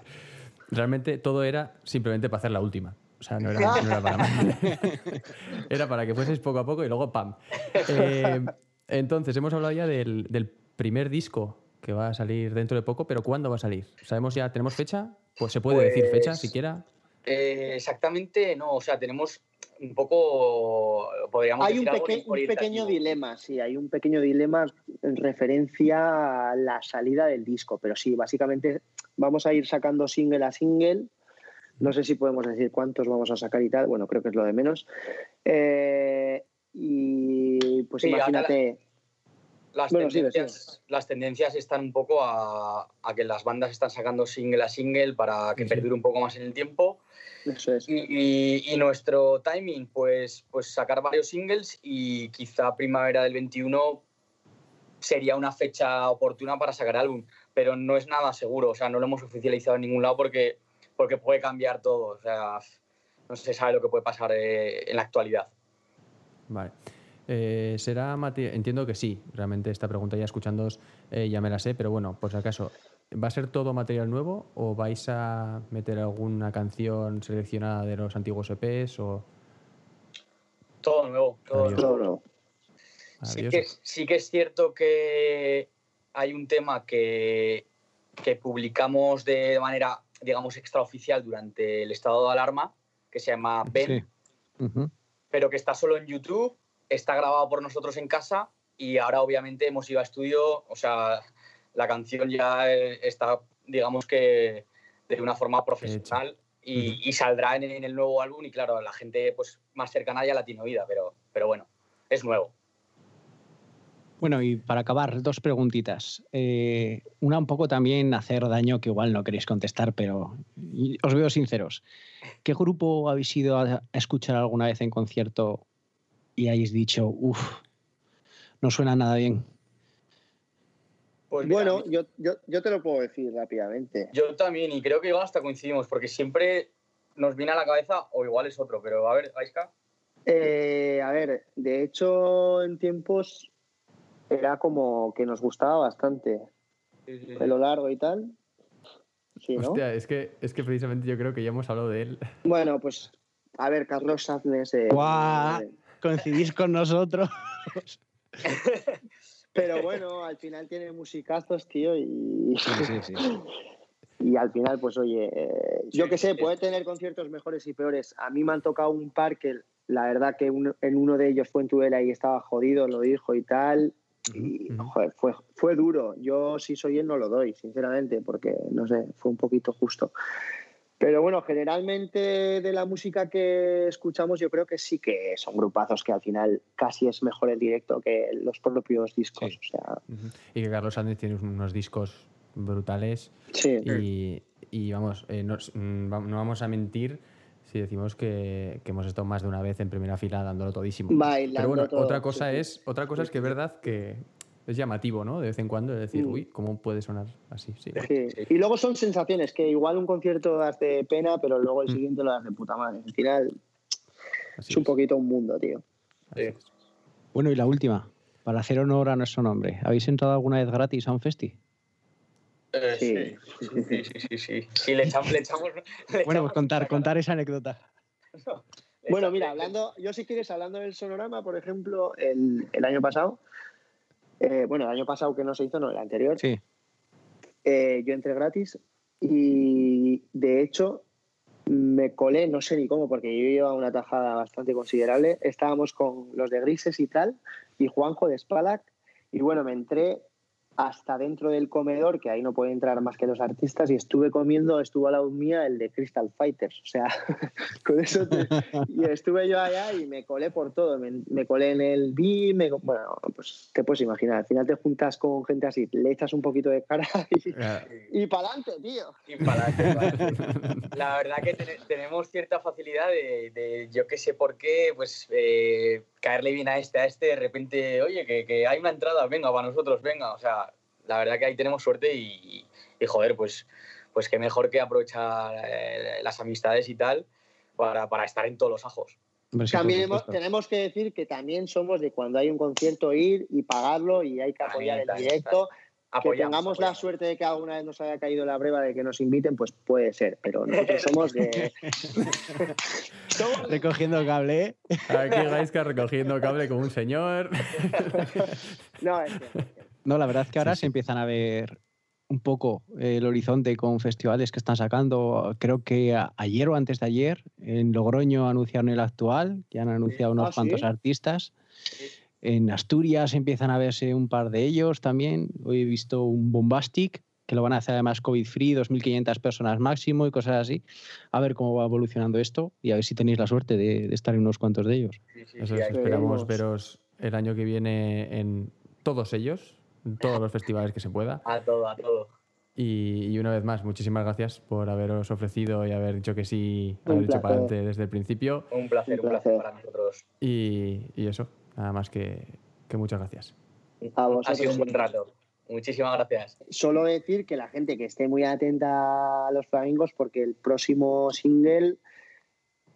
Realmente todo era simplemente para hacer la última. O sea, no era, no era para más. [laughs] Era para que fueseis poco a poco y luego ¡pam! [laughs] Eh, entonces, hemos hablado ya del, del primer disco que va a salir dentro de poco, pero ¿cuándo va a salir? ¿Sabemos ya? ¿Tenemos fecha? Pues se puede decir fecha Pues- siquiera. Eh, exactamente, no, o sea, tenemos un poco, podríamos Hay un, decir algo peque- un pequeño dilema, sí, hay un pequeño dilema en referencia a la salida del disco, pero sí, básicamente vamos a ir sacando single a single. No sé si podemos decir cuántos vamos a sacar y tal, bueno, creo que es lo de menos. Eh, y pues Sí, imagínate, Las, Bueno, tendencias, las tendencias están un poco a, a que las bandas están sacando single a single para que perdure un poco más en el tiempo. eso es. Y, y- y nuestro timing, pues, pues sacar varios singles y quizá primavera del 21 sería una fecha oportuna para sacar álbum, pero no es nada seguro, o sea, no lo hemos oficializado en ningún lado porque, porque puede cambiar todo, o sea, no se sabe lo que puede pasar eh, en la actualidad. Vale. Eh, será Entiendo que sí. Realmente esta pregunta ya escuchándoos eh, ya me la sé, pero bueno, por si acaso, ¿va a ser todo material nuevo o vais a meter alguna canción seleccionada de los antiguos EPs o Todo nuevo, todo nuevo. Todo nuevo. Sí que, sí que es cierto que hay un tema que, que publicamos de manera, digamos, extraoficial durante el estado de alarma, que se llama Ben, Sí. Ujú. pero que está solo en YouTube, está grabado por nosotros en casa y ahora obviamente hemos ido a estudio, o sea, la canción ya eh, está, digamos que de una forma profesional y, y saldrá en, en el nuevo álbum y claro, la gente pues más cercana ya la tiene oída, pero, pero bueno, es nuevo. Bueno, y para acabar, dos preguntitas. Eh, una un poco también hacer daño, que igual no queréis contestar, pero os veo sinceros. ¿Qué grupo habéis ido a, escuchar alguna vez en concierto y hayáis dicho, uff, no suena nada bien? Pues mira, Bueno, yo, yo, yo te lo puedo decir rápidamente. Yo también, y creo que igual hasta coincidimos, porque siempre nos viene a la cabeza, o igual es otro, pero a ver, Aiska. Eh, a ver, de hecho, en tiempos era como que nos gustaba bastante. Pelo largo y tal. Sí, ¿no? Hostia, es que, es que precisamente yo creo que ya hemos hablado de él. Bueno, pues, a ver, Carlos Saznes. eh. Coincidís con nosotros. [laughs] Pero bueno, al final tiene musicazos, tío, y, Sí, sí, sí. [laughs] y al final, pues oye, eh, yo Sí, qué sé, sí. puede tener conciertos mejores y peores. A mí me han tocado un par que la verdad que en uno de ellos fue en Tudela y estaba jodido, lo dijo y tal. Y joder, fue, fue duro. Yo si soy él no lo doy, sinceramente, porque no sé, fue un poquito justo. Pero bueno, generalmente de la música que escuchamos yo creo que sí que son grupazos que al final casi es mejor el directo que los propios discos. Sí. O sea. Y que Carlos Sánchez tiene unos discos brutales. sí. Y, y vamos, eh, no, mm, no vamos a mentir si decimos que, que hemos estado más de una vez en primera fila dándolo todísimo. Bailando Pero bueno, todo, otra cosa sí, es, otra cosa es que es verdad que es llamativo, ¿no? De vez en cuando, de decir, Mm. uy, ¿cómo puede sonar así? Sí. Sí. Sí. Y luego son sensaciones que igual un concierto das de pena, pero luego el Mm. siguiente lo das de puta madre. Al final así es un es, poquito un mundo, tío. es. Bueno, y la última, para hacer honor a nuestro nombre. ¿Habéis entrado alguna vez gratis a un festi? Eh, Sí. sí, sí, sí, sí, sí, sí. Sí, le echamos, le echamos, le Bueno, pues contar, contar esa anécdota. [laughs] Bueno, mira, hablando, yo si quieres, hablando del sonorama, por ejemplo, el, el año pasado, eh, bueno, el año pasado que no se hizo, no, el anterior, Sí. eh, yo entré gratis y de hecho me colé, no sé ni cómo, porque yo llevaba una tajada bastante considerable. Estábamos con los de Grises y tal, y Juanjo de Spalac, y bueno, me entré hasta dentro del comedor, que ahí no pueden entrar más que los artistas, y estuve comiendo, estuvo a la mía el de Crystal Fighters, o sea, [laughs] con eso te- y estuve yo allá y me colé por todo, me, me colé en el B, me- bueno, pues te puedes imaginar, al final te juntas con gente así, le echas un poquito de cara [laughs] y, y para adelante, tío. Y para adelante, para adelante. La verdad que ten- tenemos cierta facilidad de, de, yo qué sé por qué, pues eh, caerle bien a este, a este, de repente, oye, que, que hay una entrada, venga, para nosotros, venga. O sea, la verdad que ahí tenemos suerte y, y, joder, pues, pues qué mejor que aprovechar eh, las amistades y tal para, para estar en todos los ajos. Sí, También hemos- tenemos que decir que también somos de cuando hay un concierto ir y pagarlo y hay que apoyar el también, directo. Que Apoyamos, tengamos la apoyamos. suerte de que alguna vez nos haya caído la breva de que nos inviten, pues puede ser, pero nosotros somos de... [laughs] somos de- Recogiendo cable, ¿eh? Aquí Gaisca recogiendo cable como un señor. [laughs] No, es que- No, la verdad es que ahora Sí, sí. se empiezan a ver un poco el horizonte con festivales que están sacando. Creo que a- ayer o antes de ayer en Logroño anunciaron el actual, que han anunciado unos Ah, ¿sí? cuantos artistas. En Asturias empiezan a verse un par de ellos también. Hoy he visto un Bombastic, que lo van a hacer además COVID-free, 2.500 personas máximo y cosas así. A ver cómo va evolucionando esto y a ver si tenéis la suerte de, de estar en unos cuantos de ellos. Sí, sí, Eso sí, es, hay- esperamos Veremos. veros el año que viene en todos ellos, todos los festivales que se pueda. A todo, a todo. Y, y una vez más, muchísimas gracias por haberos ofrecido y haber dicho que sí, Un haber dicho para placer. adelante desde el principio. Un placer, Un un placer placer. para nosotros. Y, y eso, nada más que, que muchas gracias. A Ha sido un buen rato. Muchísimas gracias. Solo decir que la gente que esté muy atenta a los flamingos porque el próximo single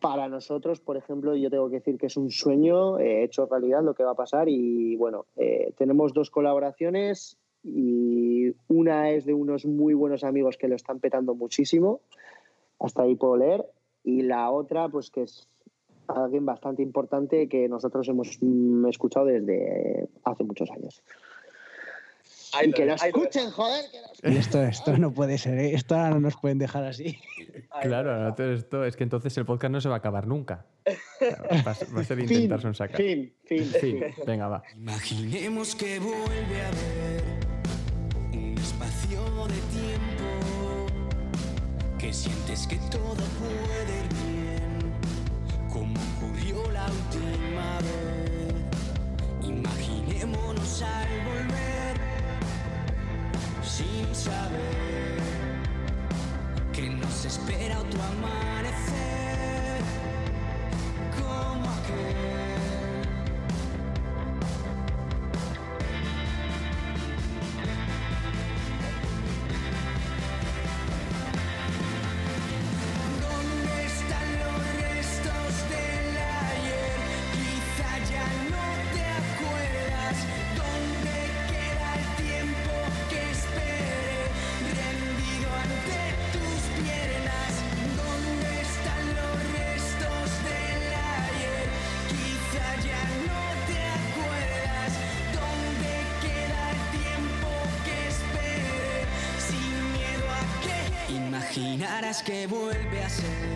para nosotros, por ejemplo, yo tengo que decir que es un sueño eh, hecho realidad lo que va a pasar y bueno, eh, tenemos dos colaboraciones y una es de unos muy buenos amigos que lo están petando muchísimo, hasta ahí puedo leer, y la otra pues que es alguien bastante importante que nosotros hemos mm, escuchado desde hace muchos años. Ahí y que lo escuchen, joder, que lo Y esto, esto no puede ser, ¿eh? Esto ahora no nos pueden dejar así. Claro, lo no, todo esto, es que entonces el podcast no se va a acabar nunca. [laughs] Va a ser, va a ser intentarse un sacar. Fin, fin, Fin, venga, va. Imaginemos que vuelve a haber un espacio de tiempo que sientes que todo puede ir bien, como ocurrió la última vez. Imaginémonos al volver sin saber que nos espera otro amanecer que vuelve a ser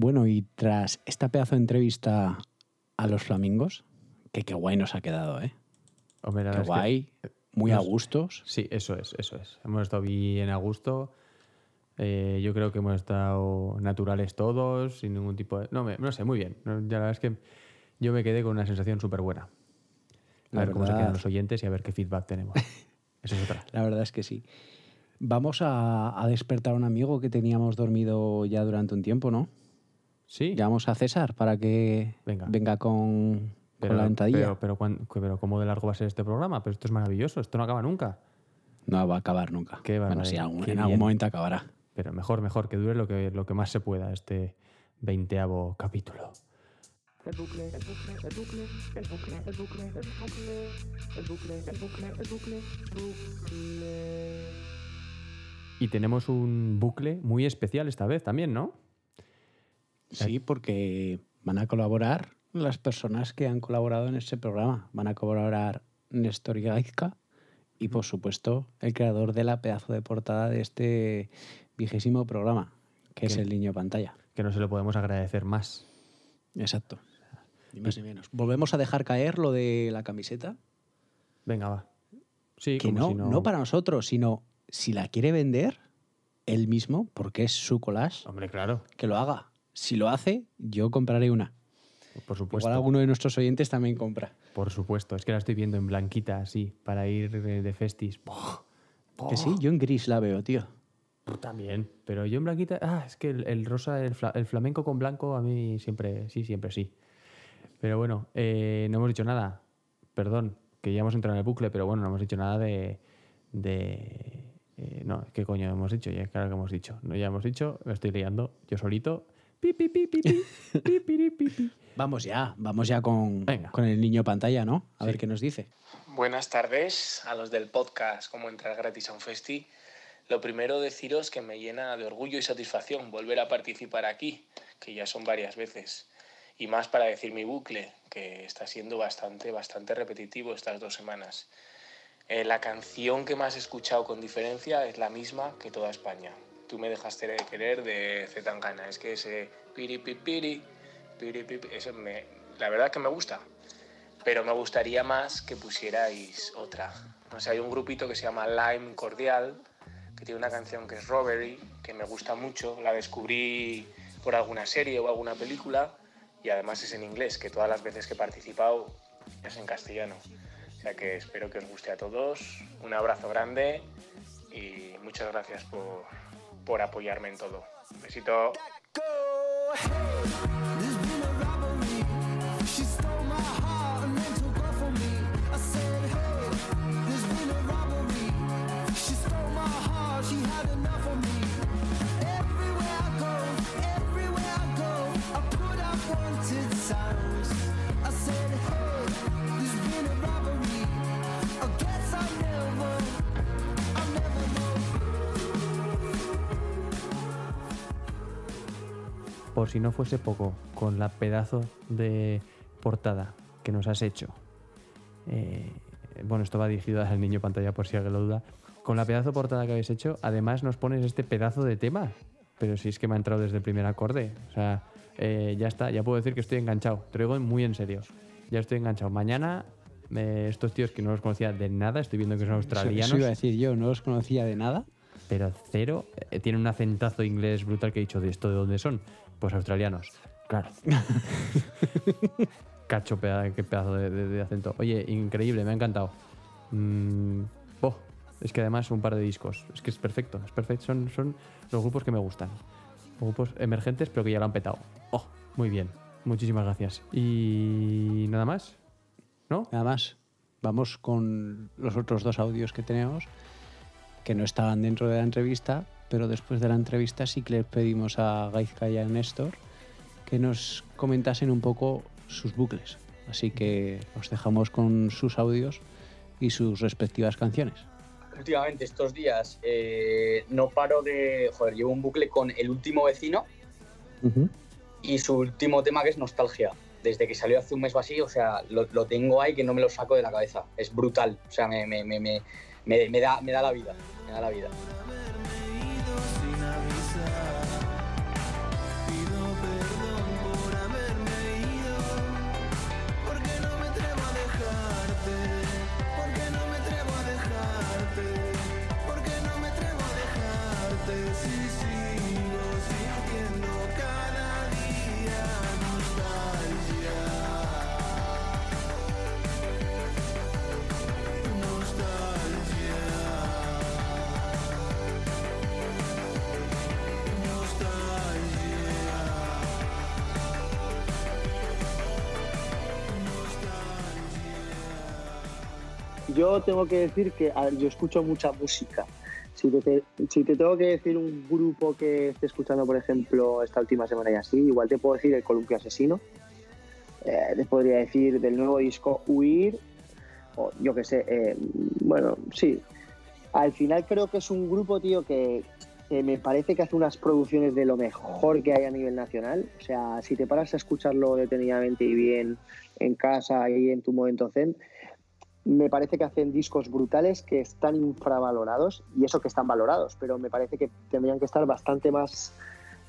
Bueno, y tras esta pedazo de entrevista a los flamingos, que qué guay nos ha quedado, ¿eh? Hombre, la Qué que- guay, muy a gustos. Sí, eso es, eso es. Hemos estado bien a gusto. Eh, yo creo que hemos estado naturales todos, sin ningún tipo de... No, me- no sé, muy bien. Ya la verdad es que yo me quedé con una sensación súper buena. A La ver cómo se quedan los oyentes y a ver qué feedback tenemos. [laughs] Eso es otra. La verdad es que sí. Vamos a, a despertar a un amigo que teníamos dormido ya durante un tiempo, ¿no? Sí, Llamamos a César para que Venga. con, pero, con la entradilla. Pero, pero, pero ¿cómo de largo va a ser este programa? Pero esto es maravilloso, esto no acaba nunca. No va a acabar nunca. Qué bueno, sí, algún- qué en algún bien. momento acabará. Pero mejor, mejor, que dure lo que, lo que más se pueda este veinteavo capítulo. Y tenemos un bucle muy especial esta vez también, ¿no? Sí, porque van a colaborar las personas que han colaborado en este programa. Van a colaborar Néstor Gaizka y, por supuesto, el creador de la pedazo de portada de este vigésimo programa, que es el niño pantalla. Que no se lo podemos agradecer más. Exacto. Ni más ni menos. Volvemos a dejar caer lo de la camiseta. Venga, va. Sí, que no, si no... para nosotros, sino si la quiere vender él mismo, porque es su collage, Hombre, claro, que lo haga. Si lo hace, yo compraré una. por supuesto. Igual alguno de nuestros oyentes también compra. Por supuesto, es que la estoy viendo en blanquita así, para ir de, festis. ¡Buah! Que sí, yo en gris la veo, tío. También, pero yo en blanquita, ah, es que el, el rosa, el, fla- el flamenco con blanco a mí siempre, sí, siempre sí. Pero bueno, eh, no hemos dicho nada, perdón, que ya hemos entrado en el bucle, pero bueno, no hemos dicho nada de... de eh, no, ¿qué coño hemos dicho? Ya, claro que hemos dicho. No, ya hemos dicho, me estoy liando, yo solito. Pi, pi, pi, pi, pi, pi, piri, pi, pi. [laughs] Vamos ya, vamos ya con, Venga. con el niño pantalla, ¿no? A ver qué nos dice. Buenas tardes a los del podcast Cómo entrar gratis a un festi. Lo primero deciros que me llena de orgullo y satisfacción volver a participar aquí, que ya son varias veces. Y más para decir mi bucle, que está siendo bastante, bastante repetitivo estas dos semanas. Eh, la canción que más he escuchado con diferencia es la misma que toda España. Tú me dejaste de querer de Zetangana. Es que ese piri pipiri, piri pipi, eso me, la verdad que me gusta pero me gustaría más que pusierais otra. No sé, hay un grupito que se llama Lime Cordial, que tiene una canción que es Robbery, que me gusta mucho, la descubrí por alguna serie o alguna película, y además es en inglés, que todas las veces que he participado es en castellano. O sea que espero que os guste a todos, un abrazo grande y muchas gracias por, por apoyarme en todo. Un besito. I said, hey, there's been a robbery. Por si no fuese poco, con la pedazo de portada que nos has hecho. eh, bueno, esto va dirigido al niño pantalla por si alguien lo duda. Con la pedazo de portada que habéis hecho, además nos pones este pedazo de tema. Pero si es que me ha entrado desde el primer acorde. O sea, eh, ya está, ya puedo decir que estoy enganchado. Te lo digo muy en serio. Ya estoy enganchado. Mañana, eh, estos tíos que no los conocía de nada, estoy viendo que son Eso, australianos. eso iba a decir yo, no los conocía de nada. pero cero. Eh, tiene un acentazo inglés brutal que he dicho, ¿de esto de dónde son? Pues australianos. Claro. [laughs] Cacho, peda- qué pedazo de, de- de acento. Oye, increíble, me ha encantado. Mm, oh, es que además un par de discos. Es que es perfecto, es perfecto. Son, son los grupos que me gustan. Grupos emergentes, pero que ya lo han petado. Oh, muy bien. Muchísimas gracias. Y nada más. ¿No? Nada más, vamos con los otros dos audios que tenemos, que no estaban dentro de la entrevista, pero después de la entrevista sí que les pedimos a Gaizka y a Néstor que nos comentasen un poco sus bucles. Así que os dejamos con sus audios y sus respectivas canciones. Últimamente, estos días, eh, no paro de. Joder, llevo un bucle con El último vecino y su último tema que es Nostalgia. Desde que salió hace un mes o así, o sea, lo, lo tengo ahí que no me lo saco de la cabeza. Es brutal. O sea, me, me, me- me da, me da la vida. Me da la vida. Tengo que decir que yo escucho mucha música. Si te, tengo que decir un grupo que esté escuchando, por ejemplo, esta última semana y así, igual te puedo decir el Columpio Asesino. Eh, te podría decir del nuevo disco Huir. O yo qué sé. eh, bueno, sí. Al final creo que es un grupo, tío, que, que me parece que hace unas producciones de lo mejor que hay a nivel nacional. O sea, si te paras a escucharlo detenidamente y bien en casa y en tu momento zen, me parece que hacen discos brutales que están infravalorados y eso que están valorados, pero me parece que tendrían que estar bastante más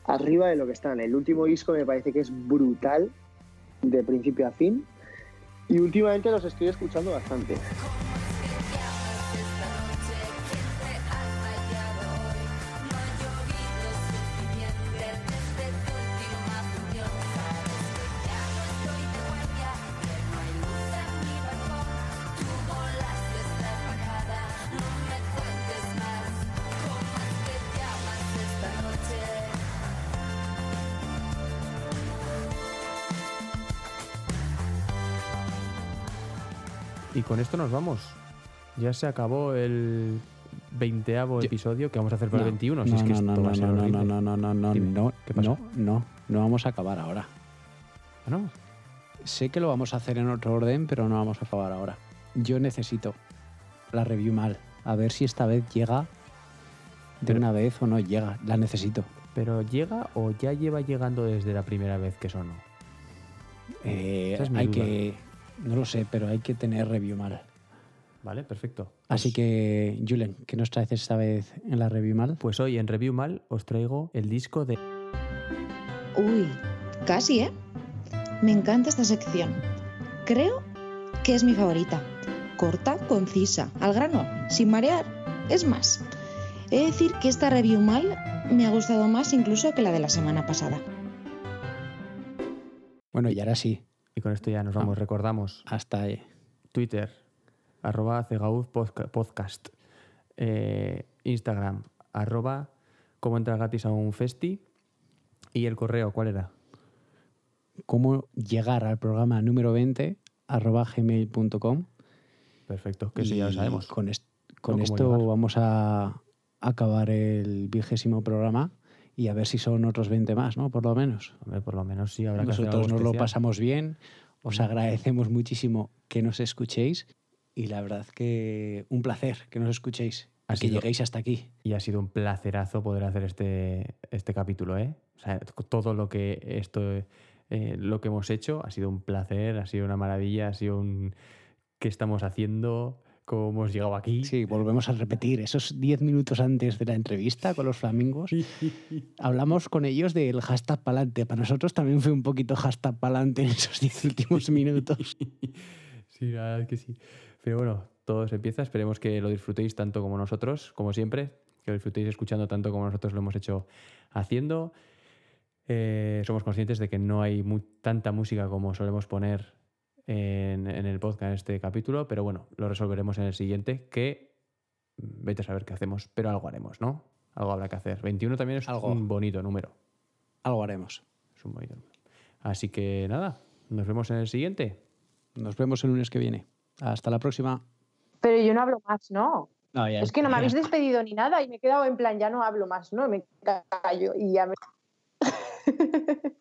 arriba de lo que están. El último disco me parece que es brutal de principio a fin y últimamente los estoy escuchando bastante. Con esto nos vamos. Ya se acabó el veinteavo episodio que vamos a hacer para No, el 21. si no, es que no, esto no, va a no, ser no, no, no, no, no, Dime, no, ¿qué pasa? no, no, no vamos a acabar ahora. Ah, no. Sé que lo vamos a hacer en otro orden, pero no vamos a acabar ahora. Yo necesito la review mal. A ver si esta vez llega de Pero- una vez o no llega. La necesito. ¿Pero llega o ya lleva llegando desde la primera vez que sonó? Eh, es hay duda. que. No lo sé, pero hay que tener review mal. Vale, perfecto. Así que, Julen, ¿qué nos traes esta vez en la review mal? Pues hoy en Review Mal os traigo el disco de Uy, casi, ¿eh? Me encanta esta sección. Creo que es mi favorita. Corta, concisa, al grano, sin marear. Es más, he de decir que esta review mal me ha gustado más incluso que la de la semana pasada. Bueno, y ahora sí, Y con esto ya nos vamos. Ah. Recordamos hasta ahí. Twitter, arroba cegauz podca- podcast. Eh, Instagram, arroba cómo entrar gratis a un festi. Y el correo, ¿cuál era? ¿Cómo llegar al programa número 20 arroba gmail.com? Perfecto, que eso ya lo sabemos. Con, est- con cómo esto llegar. vamos a acabar el vigésimo programa y a ver si son otros 20 más, ¿no? Por lo menos. Hombre, por lo menos sí habrá que hacer Nosotros algo nos lo pasamos bien. Os agradecemos muchísimo que nos escuchéis y la verdad que un placer que nos escuchéis y que lleguéis hasta aquí. Y ha sido un placerazo poder hacer este, este capítulo, ¿eh? O sea, todo lo que esto, eh, lo que hemos hecho ha sido un placer, ha sido una maravilla, ha sido un qué estamos haciendo, cómo hemos llegado aquí. Sí, volvemos a repetir. Esos 10 minutos antes de la entrevista con los flamingos, [laughs] hablamos con ellos del hashtag pa'lante. Para nosotros también fue un poquito hashtag pa'lante en esos 10 últimos minutos. [laughs] Sí, la verdad es que sí. Pero bueno, todo se empieza. Esperemos que lo disfrutéis tanto como nosotros, como siempre. Que lo disfrutéis escuchando tanto como nosotros lo hemos hecho haciendo. Eh, somos conscientes de que no hay tanta música como solemos poner en, en el podcast en este capítulo, pero bueno, lo resolveremos en el siguiente, que vete a saber qué hacemos, pero algo haremos, ¿no? Algo habrá que hacer. 21 también es Algo. un bonito número. Algo haremos. Es un bonito número. Así que nada, nos vemos en el siguiente. Nos vemos el lunes que viene. Hasta la próxima. Pero yo no hablo más, ¿no? No, ya Es que no me habéis despedido ni nada y me he quedado en plan, ya no hablo más, ¿no? Me callo y ya me... [laughs]